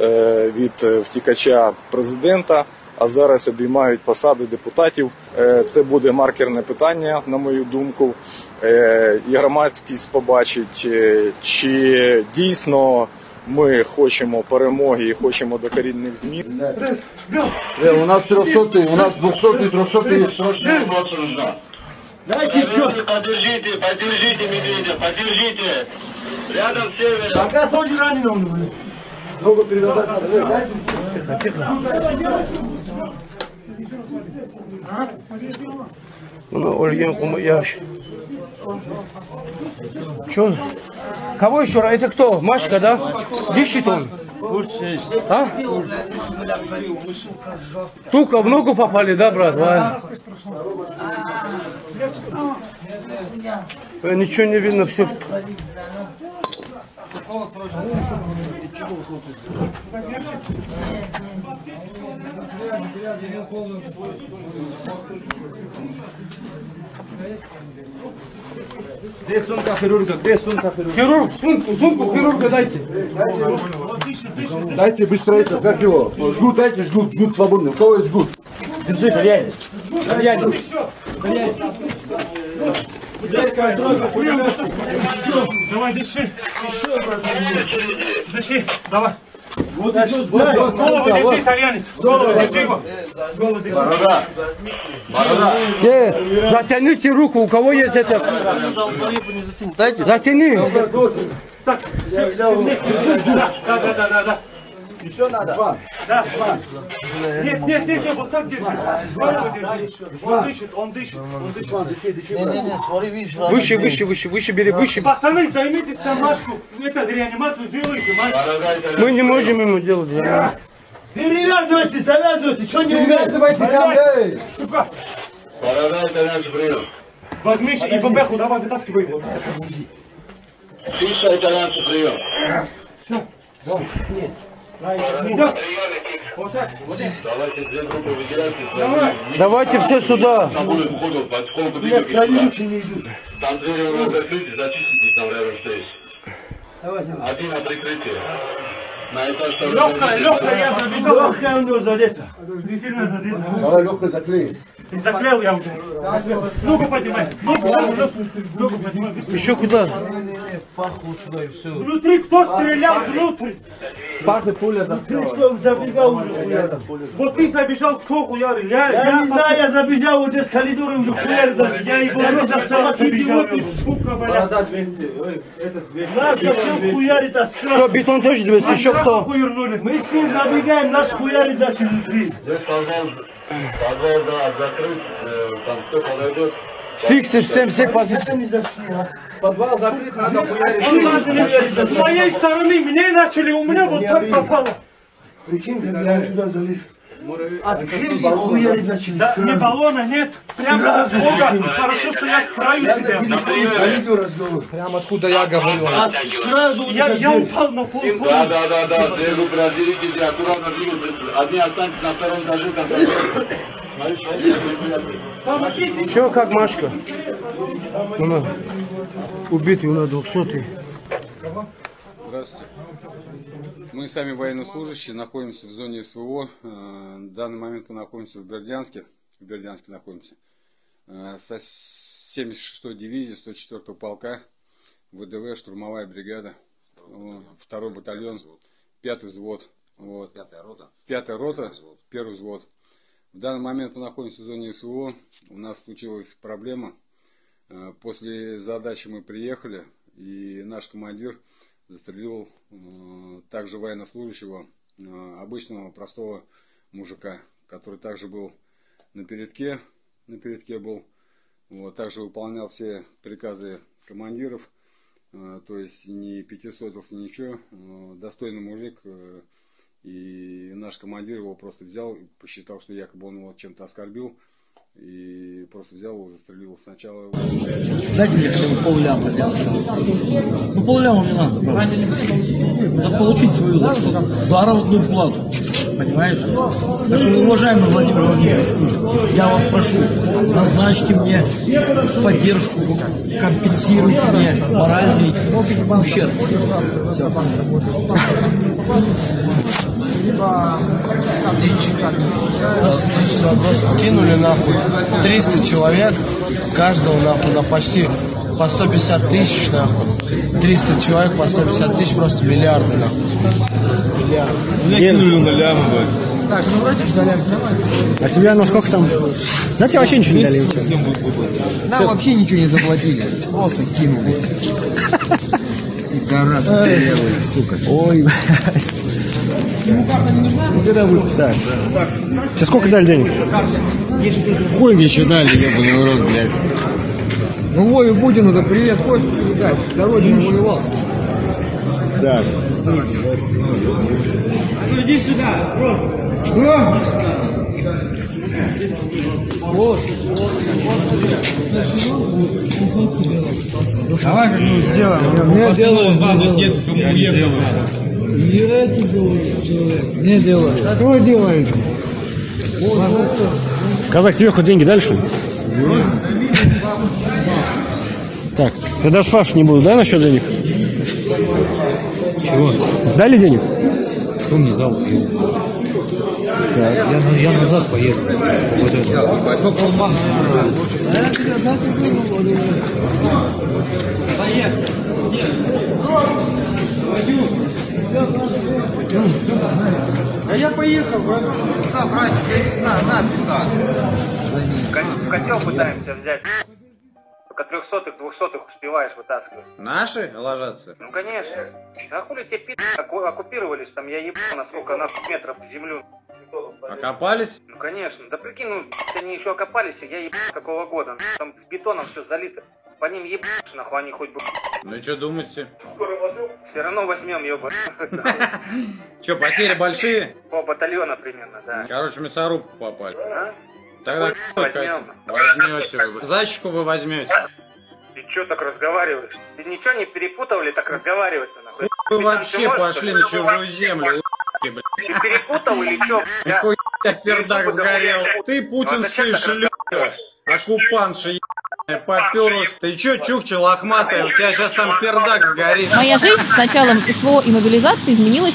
е, від втікача президента, а зараз обіймають посади депутатів. Е, Це буде маркерне питання, на мою думку. І громадськість побачить, чи дійсно ми хочемо перемоги і хочемо докорінних змін. Э, у нас 300, у нас 200 и 300 есть срочная эвакуация нужна. Дайте что? Подержите, подержите медведя, подержите. Рядом север. Пока тоже раненого нужно. Ногу перевязать надо. Э, дайте. Тихо, тихо. Ну, Ольгенку я Че? Кого еще? Это кто? Машка, да? Дышит он? А? Тука в ногу попали, да, брат? Э, Ничего не видно, все. Где сумка хирурга? Где сумка хирурга? Хирург, сумку, сумку хирурга дайте. Дайте быстро это, как его? Жгут дайте, жгут, жгут свободный. У кого есть жгут? Держи, итальянец. Итальянец. Давай, дыши. Дыши, давай. Вот Голову держи, итальянец. Голову держи его. Голову держи. Борода. Борода. Э, затяните руку, у кого есть это? Дайте. Затяни. Так, да, да, да, да, да. Еще надо? Да. Нет, нет, нет, нет, вот так держи. Голову держи. Он дышит, он дышит, он дышит. Выше, выше, выше, выше бери, выше. Пацаны, займитесь там Машку, это реанимацию сделайте, Машку. Мы не можем ему делать. Перевязывайте, завязывайте, что не Перевязывайте, Давай. Сука. Борода итальянцы прием. Возьми и бомбеху, давай, вытаскивай его. Фикса итальянцы прием. Все. Нет. Да. Вот так, вот так. Давайте все сюда. Не идут. Там двери зачистите там рядом стоит. Давай, давай. Один на прикрытие. На этаж второй. Легкая, легкая, я завязал. Легкая у него задета. Не сильно задето. Давай легкая заклеим. И заклеил я уже. Ногу поднимай. Ногу, ногу, ногу. Ногу поднимай. Еще куда? Внутри кто стрелял? Внутрь. Пахнет пуля Ты что, забегал уже? Вот ты забежал, кто хуярил? Я, Я не пос- знаю, я забежал вот здесь в коридоре уже хуярил даже. Я его не заставил забежал, идиоты. сука, блядь. 200, этот 200. Нас зачем хуярит от Кто, страха? бетон тоже 200, еще кто? Мы с ним забегаем, нас хуярит дальше внутри. Здесь подвал, подвал, да, закрыт. э, Там кто подойдет. Фиксы всем, все позиции. не зашли, а? Подвал закрыт, надо С моей стороны мне начали, у меня вот так попало. Прикинь, как я сюда залез. От двери хуярить начали. Да, сразу. ни баллона нет. Прям со Сразу. звука. Хорошо, что я с краю Я на видео разговор. Прям откуда я говорю. От сразу вот Я, упал на пол. Да, да, да, да, разделитесь и аккуратно двигайтесь. Одни останьтесь на втором этаже. Еще как Машка? Убитый у нас 200 Здравствуйте. Мы сами военнослужащие, находимся в зоне СВО. Э, В данный момент мы находимся в Бердянске. В Бердянске находимся. Э, Со 76-й дивизии 104-го полка ВДВ, штурмовая бригада, э, второй батальон, пятый взвод. Вот. Пятая рота. Пятая рота, первый взвод. В данный момент мы находимся в зоне СВО. У нас случилась проблема. Э, После задачи мы приехали, и наш командир застрелил э, также военнослужащего, э, обычного простого мужика, который также был на передке, на передке был, вот, также выполнял все приказы командиров, э, то есть ни пятисотов, ни ничего, э, достойный мужик, э, и наш командир его просто взял посчитал, что якобы он его чем-то оскорбил, и просто взял его, застрелил сначала его. Дайте мне хотя бы полляма. Ну полляма мне надо, правда. Заполучить свою заработную плату. Понимаешь? Что, уважаемый Владимир Владимирович я вас прошу, назначьте мне поддержку, компенсируйте мне моральный ущерб. Все. Все, просто кинули нахуй 300 человек, каждого нахуй на почти по 150 тысяч нахуй. 300 человек по 150 тысяч, просто миллиарды нахуй. Миллиарды. Меня кинули на лямы, Так, ну вроде что лям. А тебя на сколько там? Да тебе вообще ничего не дали. Нам вообще ничего не заплатили. Просто кинули. <laughs> Белый, сука. Ой, блядь. Ему карта не нужна? Ну когда выписать? Тебе сколько дали денег? Хуй мне еще дали, ебаный урод, блядь. Ну Вове Путину-то привет хочешь передать? За родину воевал. Да. Ну иди сюда, просто. Вот. Давай как-нибудь сделаем. Не делаем, не нет, кому делаем. уехать. Не это делает человек. Не делает. Что делает? Казак, тебе хоть деньги дальше? Так, я даже спрашивать не буду, да, насчет денег? Чего? Дали денег? Кто мне дал? Так. Я, я назад поеду. Вот это. Сколько А я поехал, брат. Да, братик, я не знаю, на, пизда. В котел пытаемся взять. Только трехсотых, двухсотых успеваешь вытаскивать. Наши ложатся? Ну конечно. А хули те пи*** оккупировались там, я ебу на сколько на метров в землю. Окопались? Ну конечно. Да прикинь, ну они еще окопались, я ебу с какого года. Там с бетоном все залито. По ним ебашь, нахуй они хоть бы. Ну что думаете? Все равно возьмем, еба. <laughs> Что, потери большие? По батальона примерно, да. Короче, мясорубку попали. А? Тогда возьмем. возьмете вы. Зайчику вы возьмете. Ты что так разговариваешь? Ты ничего не перепутал или так разговаривать-то нахуй? Вы вообще пошли на чужую землю. Ты перепутал или что? <laughs> Нихуя пердак сгорел. Ты путинская шлюха, оккупантша ебаная, поперлась. Ты чё, чукча лохматая, у тебя сейчас там пердак сгорит. Моя жизнь с началом СВО и мобилизации изменилась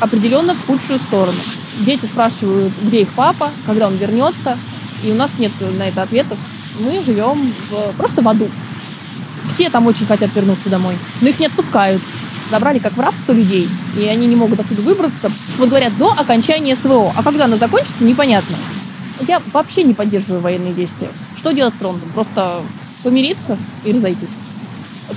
определенно в худшую сторону. Дети спрашивают, где их папа, когда он вернется, и у нас нет на это ответов. Мы живем в- просто в аду. Все там очень хотят вернуться домой, но их не отпускают. Забрали как в рабство людей, и они не могут оттуда выбраться. Вот говорят, до окончания СВО. А когда оно закончится, непонятно. Я вообще не поддерживаю военные действия. Что делать с фронтом? Просто помириться и разойтись.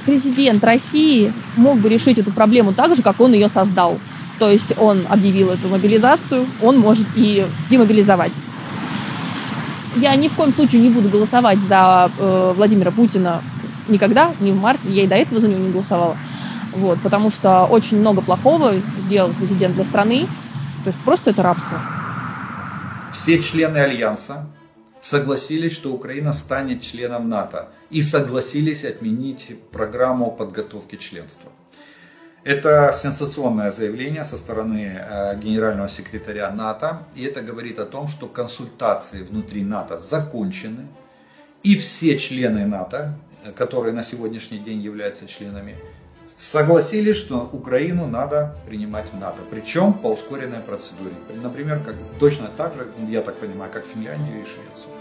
Президент России мог бы решить эту проблему так же, как он ее создал. То есть он объявил эту мобилизацию, он может и демобилизовать. Я ни в коем случае не буду голосовать за э, Владимира Путина никогда, ни в марте. Я и до этого за него не голосовала. Вот, потому что очень много плохого сделал президент для страны. То есть просто это рабство. Все члены Альянса согласились, что Украина станет членом НАТО и согласились отменить программу подготовки членства. Это сенсационное заявление со стороны э, генерального секретаря НАТО, и это говорит о том, что консультации внутри НАТО закончены, и все члены НАТО, э, которые на сегодняшний день являются членами, согласились, что Украину надо принимать в НАТО, причем по ускоренной процедуре. Например, как, точно так же, я так понимаю, как Финляндию и Швецию.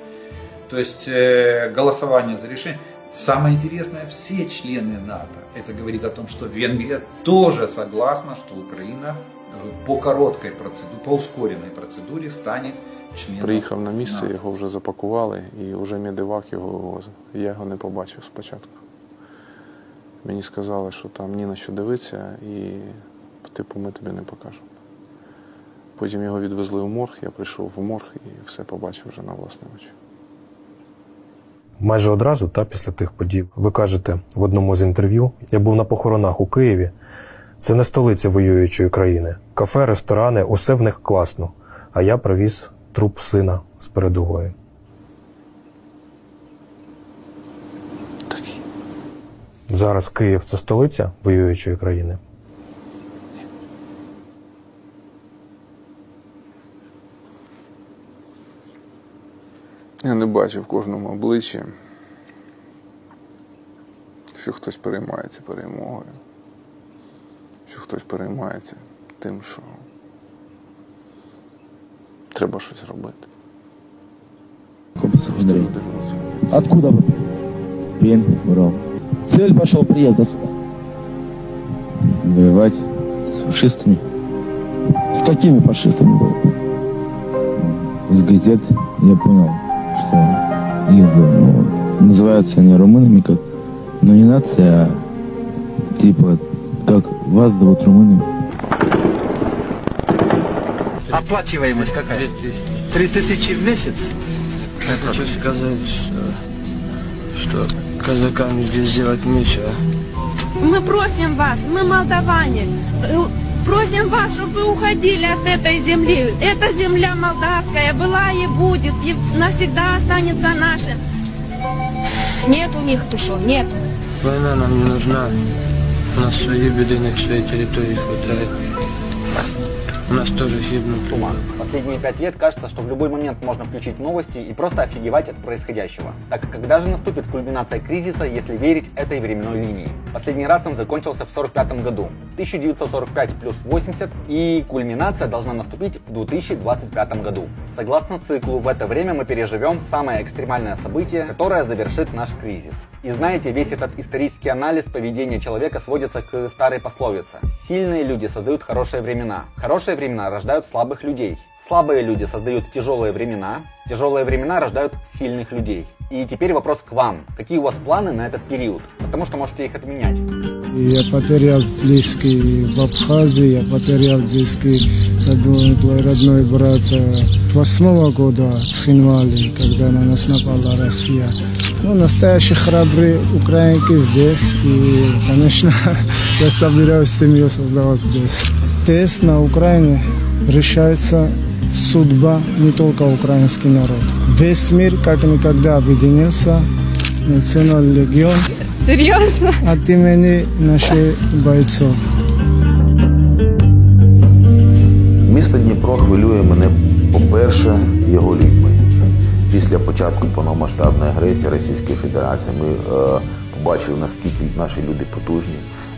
То есть э, голосование за решение. Самое интересное, все члены НАТО. Это говорит о том, что Венгрия тоже согласна, что Украина э, по короткой процедуре, по ускоренной процедуре станет членом Приїхав на місце, НАТО. його вже запакували, і вже медивак його вивозив. Я його не побачив спочатку. Мені сказали, що там ні на що дивитися, і типу ми тобі не покажемо. Потім його відвезли в морг, я прийшов в морг і все побачив вже на власні очі. Майже одразу, та після тих подій, ви кажете в одному з інтерв'ю, я був на похоронах у Києві. Це не столиця воюючої країни. Кафе, ресторани, усе в них класно. А я привіз труп сина з передової. Зараз Київ це столиця воюючої країни. Я не бачу в кожному обличчі, що хтось переймається перемогою, що хтось переймається тим, що треба щось робити. Андрей. Откуда вы? Пермь, Урал. Цель вашего приезда сюда? Воевать с фашистами. С какими фашистами был? Из газет я понял, что из, ну, называются они румынами как, но не нация, а типа, как вас зовут румынами. Оплачиваемость какая? Три тысячи в месяц? Я хочу сказать, что, что казакам здесь делать нечего. Мы просим вас, мы молдаване, э, просим вас, чтобы вы уходили от этой земли. Эта земля молдавская была и будет, и навсегда останется наша. Нет у них душу, нет. Война нам не нужна. У нас свои беды на своей территории хватает. У нас тоже гибнут. Туман. Последние пять лет кажется, что в любой момент можно включить новости и просто офигевать от происходящего. Так когда же наступит кульминация кризиса, если верить этой временной линии? Последний раз он закончился в 45 году. 1945 плюс 80 и кульминация должна наступить в 2025 году. Согласно циклу, в это время мы переживем самое экстремальное событие, которое завершит наш кризис. И знаете, весь этот исторический анализ поведения человека сводится к старой пословице. Сильные люди создают хорошие времена. Хорошие времена рождают слабых людей. Слабые люди создают тяжелые времена. Тяжелые времена рождают сильных людей. И теперь вопрос к вам. Какие у вас планы на этот период? Потому что можете их отменять. Я потерял близкий в Абхазии, я потерял близкий родной, родной брат э, восьмого года в Цхинвале, когда на нас напала Россия. Ну, настоящие храбрые украинки здесь. И, конечно, <laughs> я собираюсь семью создавать здесь. Здесь, на Украине, решается судьба не только украинский народ. Весь мир как никогда объединился. Национальный легион Серьезно? от имени наших бойцов. Місто Дніпро хвилює мене, по-перше, його людьми. Після початку повномасштабної агресії Російської Федерації ми е, побачили, наскільки наші люди потужні,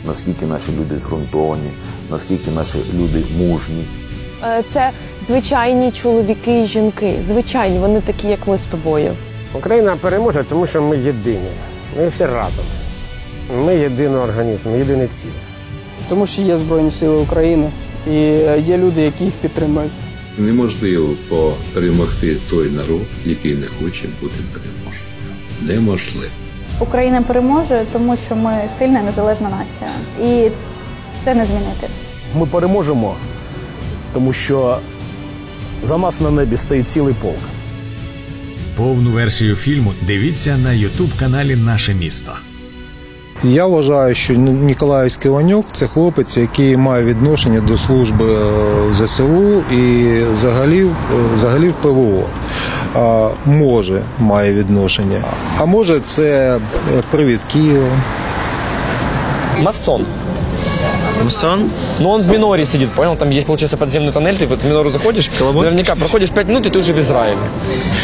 наскільки наші люди зґрунтовані, наскільки наші люди мужні. Е, Це звичайні чоловіки і жінки. Звичайні, вони такі, як ми з тобою. Україна переможе, тому що ми єдині. Ми всі разом. Ми єдиний організм, єдине ціле. Тому що є Збройні Сили України і е, є люди, які їх підтримують. Неможливо перемогти той народ, який не хоче бути переможним. Неможливо. Україна переможе, тому що ми сильна незалежна нація. І це не змінити. Ми переможемо, тому що за нас на небі стоїть цілий полк. Повну версію фільму дивіться на Ютуб каналі Наше місто. Я вважаю, що Ніколаївський Ванюк це хлопець, який має відношення до служби е, ЗСУ і взагалі, е, взагалі в ПВО. А, Може, має відношення. А може, це е, привід Києва. Масон. Масон? Ну, он в Миноре сидит, понял? Там есть, получается, подземный тоннель, ты вот в Минору заходишь, наверняка проходишь 5 минут, и ты уже в Израиле.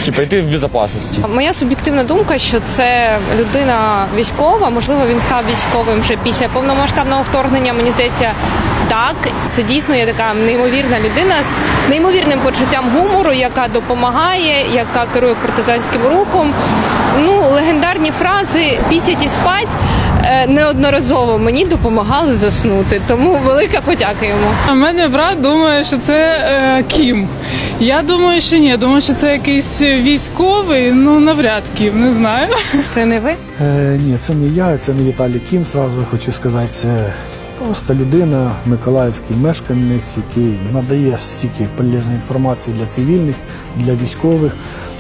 Типа, и ты в безопасности. Моя суб'єктивна думка, що це людина військова. Можливо, він став військовим вже після повномасштабного вторгнення. Мені здається, так це дійсно є така неймовірна людина з неймовірним почуттям гумору, яка допомагає, яка керує партизанським рухом. Ну, легендарні фрази пісять і спать е, неодноразово мені допомагали заснути. Тому велика подяка йому. А мене брат думає, що це е, Кім. Я думаю, що ні. Думаю, що це якийсь військовий, ну навряд Кім, не знаю. <laughs> Це не ви? Е, ні, це не я, це не Віталій Кім. Зразу хочу сказати, це просто людина, миколаївський мешканець, який надає стільки полезної інформації для цивільних, для військових.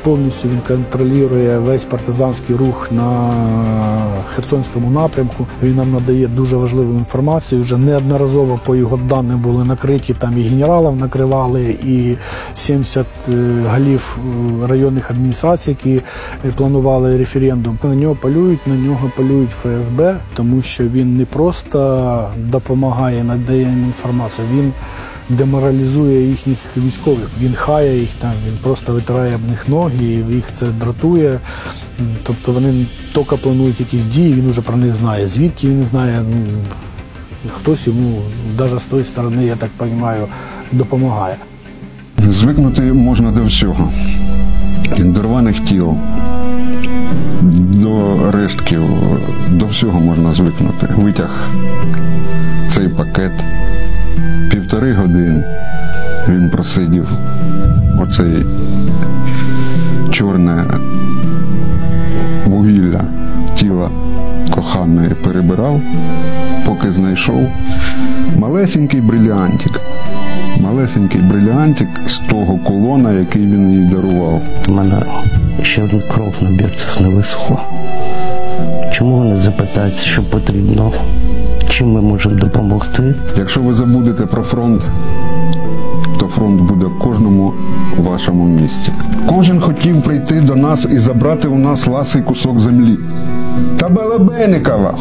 Повністю він контролює весь партизанський рух на Херсонському напрямку. Він нам надає дуже важливу інформацію. Вже неодноразово по його даним були накриті. Там і генералів накривали, і 70 е, голів е, районних адміністрацій, які планували референдум. На нього полюють, на нього полюють ФСБ, тому що він не просто допомагає, надає їм інформацію. Він деморалізує їхніх військових. Він хає їх там, він просто витирає об них ноги, їх це дратує. Тобто вони тільки планують якісь дії, він вже про них знає. Звідки він знає, ну, хтось йому, навіть з тої сторони, я так розумію, допомагає. Звикнути можна до всього. До рваних тіл, до рештків, до всього можна звикнути. Витяг цей пакет. Півтори години він просидів оцей чорне вугілля тіла коханої перебирав, поки знайшов малесенький бриліантик. Малесенький бриліантик з того колона, який він їй дарував. У мене ще кров на бірцях не висохла. Чому вони запитаються, що потрібно? Чим ми можемо допомогти? Якщо ви забудете про фронт, то фронт буде в кожному вашому місті. Кожен хотів прийти до нас і забрати у нас ласий кусок землі. Та Балабеникова!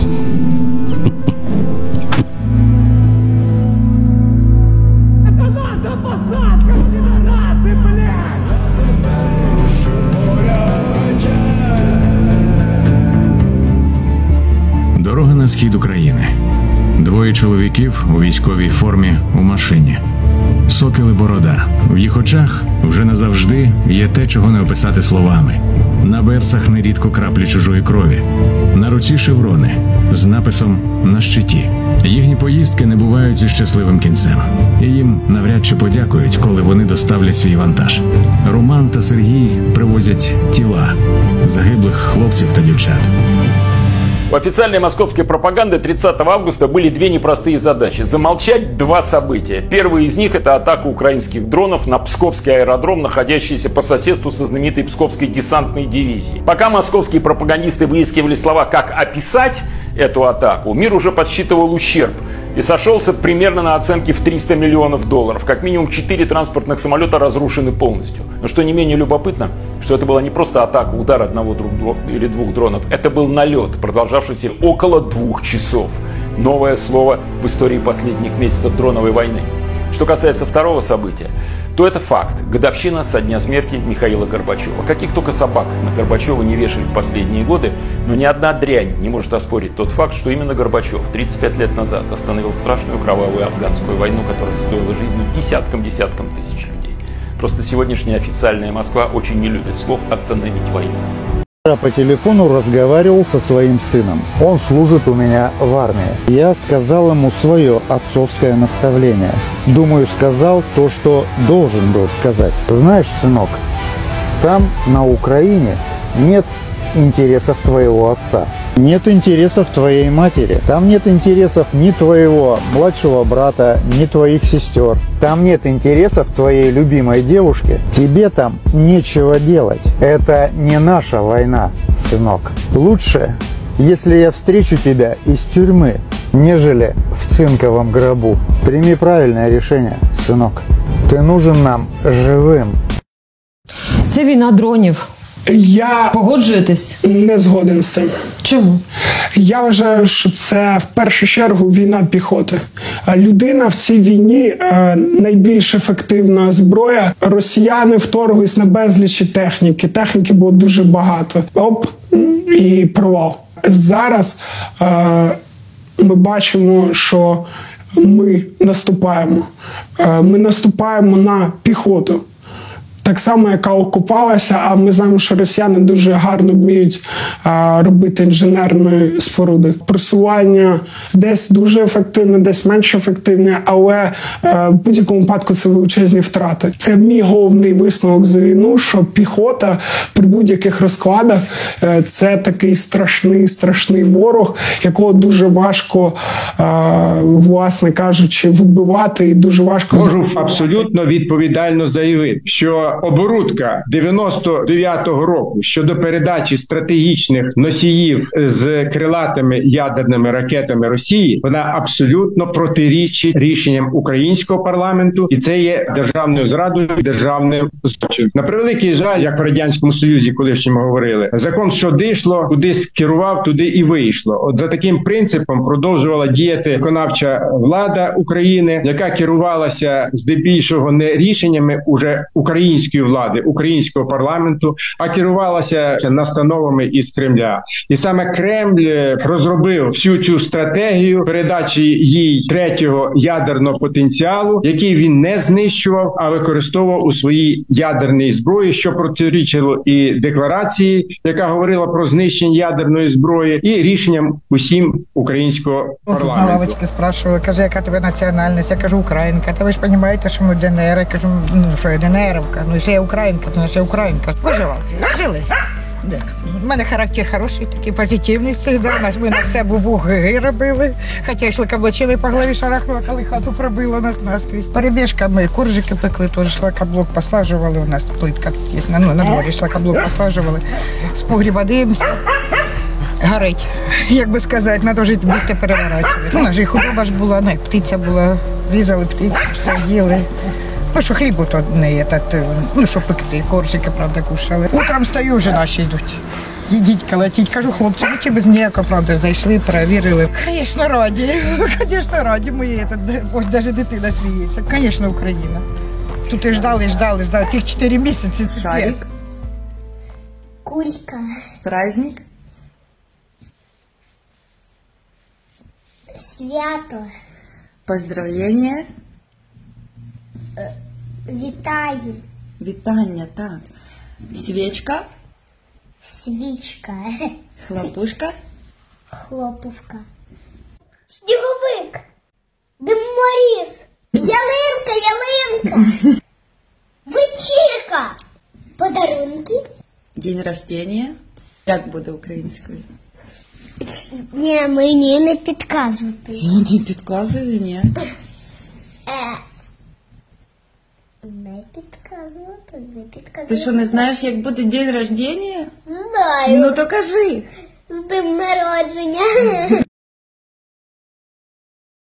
Дорога на схід України. Двоє чоловіків у військовій формі у машині. Сокіли борода. В їх очах вже назавжди є те, чого не описати словами. На берцах нерідко краплі чужої крові. На руці шеврони з написом на щиті. Їхні поїздки не бувають зі щасливим кінцем. І їм навряд чи подякують, коли вони доставлять свій вантаж. Роман та Сергій привозять тіла загиблих хлопців та дівчат. У официальной московской пропаганды 30 августа были две непростые задачи. Замолчать два события. Первый из них это атака украинских дронов на Псковский аэродром, находящийся по соседству со знаменитой Псковской десантной дивизией. Пока московские пропагандисты выискивали слова, как описать эту атаку, мир уже подсчитывал ущерб и сошелся примерно на оценке в 300 миллионов долларов. Как минимум 4 транспортных самолета разрушены полностью. Но что не менее любопытно, что это была не просто атака, удар одного друг или двух дронов. Это был налет, продолжавшийся около двух часов. Новое слово в истории последних месяцев дроновой войны. Что касается второго события, то это факт. Годовщина со дня смерти Михаила Горбачева. Каких только собак на Горбачева не вешали в последние годы, но ни одна дрянь не может оспорить тот факт, что именно Горбачев 35 лет назад остановил страшную кровавую афганскую войну, которая стоила жизни десяткам-десяткам тысяч людей. Просто сегодняшняя официальная Москва очень не любит слов «остановить войну». Я по телефону разговаривал со своим сыном. Он служит у меня в армии. Я сказал ему свое отцовское наставление. Думаю, сказал то, что должен был сказать. Знаешь, сынок, там, на Украине, нет интересов твоего отца. Нет интересов твоей матери. Там нет интересов ни твоего младшего брата, ни твоих сестер. Там нет интересов твоей любимой девушки. Тебе там нечего делать. Это не наша война, сынок. Лучше, если я встречу тебя из тюрьмы, нежели в цинковом гробу. Прими правильное решение, сынок. Ты нужен нам живым. Це війна дронів. Я погоджуєтесь? Не згоден з цим. Чому? Я вважаю, що це в першу чергу війна піхоти. Людина в цій війні е, найбільш ефективна зброя. Росіяни вторглись на безлічі техніки. Техніки було дуже багато. Оп, і провал. Зараз е, ми бачимо, що ми наступаємо. Е, Ми наступаємо на піхоту. Так само, яка окупалася, а ми знаємо, що росіяни дуже гарно вміють а, робити інженерної споруди. Просування десь дуже ефективне, десь менш ефективне, але е, в будь-якому випадку це величезні втрати. Це мій головний висновок за війну, що піхота при будь-яких розкладах е, це такий страшний, страшний ворог, якого дуже важко, власне кажучи, вибивати, і дуже важко Можу абсолютно відповідально заявити, що оборудка 99-го року щодо передачі стратегічних носіїв з крилатими ядерними ракетами Росії, вона абсолютно протирічить рішенням українського парламенту, і це є державною зрадою, державним злочином. На превеликий жаль, як в радянському союзі, колишньому говорили, закон що дійшло, кудись керував, туди і вийшло. От за таким принципом продовжувала діяти виконавча влада України, яка керувалася здебільшого не рішеннями уже української влади, українського парламенту, а керувалася настановами із Кремля. І саме Кремль е, розробив всю цю стратегію передачі їй третього ядерного потенціалу, який він не знищував, а використовував у своїй ядерній зброї, що протирічило і декларації, яка говорила про знищення ядерної зброї, і рішенням усім українського парламенту. лавочці спрашивали, каже, яка тебе національність? Я кажу, українка. Та ви ж розумієте, що ми ДНР. Я кажу, ну що я ДНРівка, ну якщо я українка, то значить я українка. Виживали, жили. Так. У мене характер хороший, такий позитивний завжди. У нас ми на все бубуги робили. Хоча йшли каблучили по голові шарахнула, коли хату пробило нас наскрізь. Перебіжками коржики пекли, теж шлакоблок послажували. У нас плитка є. Ну, на дворі шлакоблок послажували. З погріба дивимося. Горить, як би сказати, треба жити бігти переворачувати. Ну, у нас же і худоба ж була, ну, і птиця була, різали птицю, все їли. Ну, що хлібу то не є, та, ну, що пекти, коржики, правда, кушали. Утром стою, вже наші йдуть. Їдіть, колотіть. Кажу, хлопці, ну чи без ніякого, правда, зайшли, перевірили. Звісно, раді. <laughs> Звісно, раді мої. Ось навіть дитина сміється. Звісно, Україна. Тут і ждали, ждали, ждали. Тих чотири місяці. це Шарик. Кулька. Праздник. Свято. Поздравлення. Вітаю. Вітання, так. Свічка. Свічка. <laughs> Хлопушка. Хлопушка. Сніговик. Димморіз. Ялинка, ялинка. <laughs> Вечірка. Подарунки. День рождения. Як буде українською? Ні, мені не підказувати. Я не підказую, ні. Е. Не підказувати, не підказувати. Ти що не знаєш, як буде день рождения? Знаю. Ну то кажи. З днем народження. <laughs>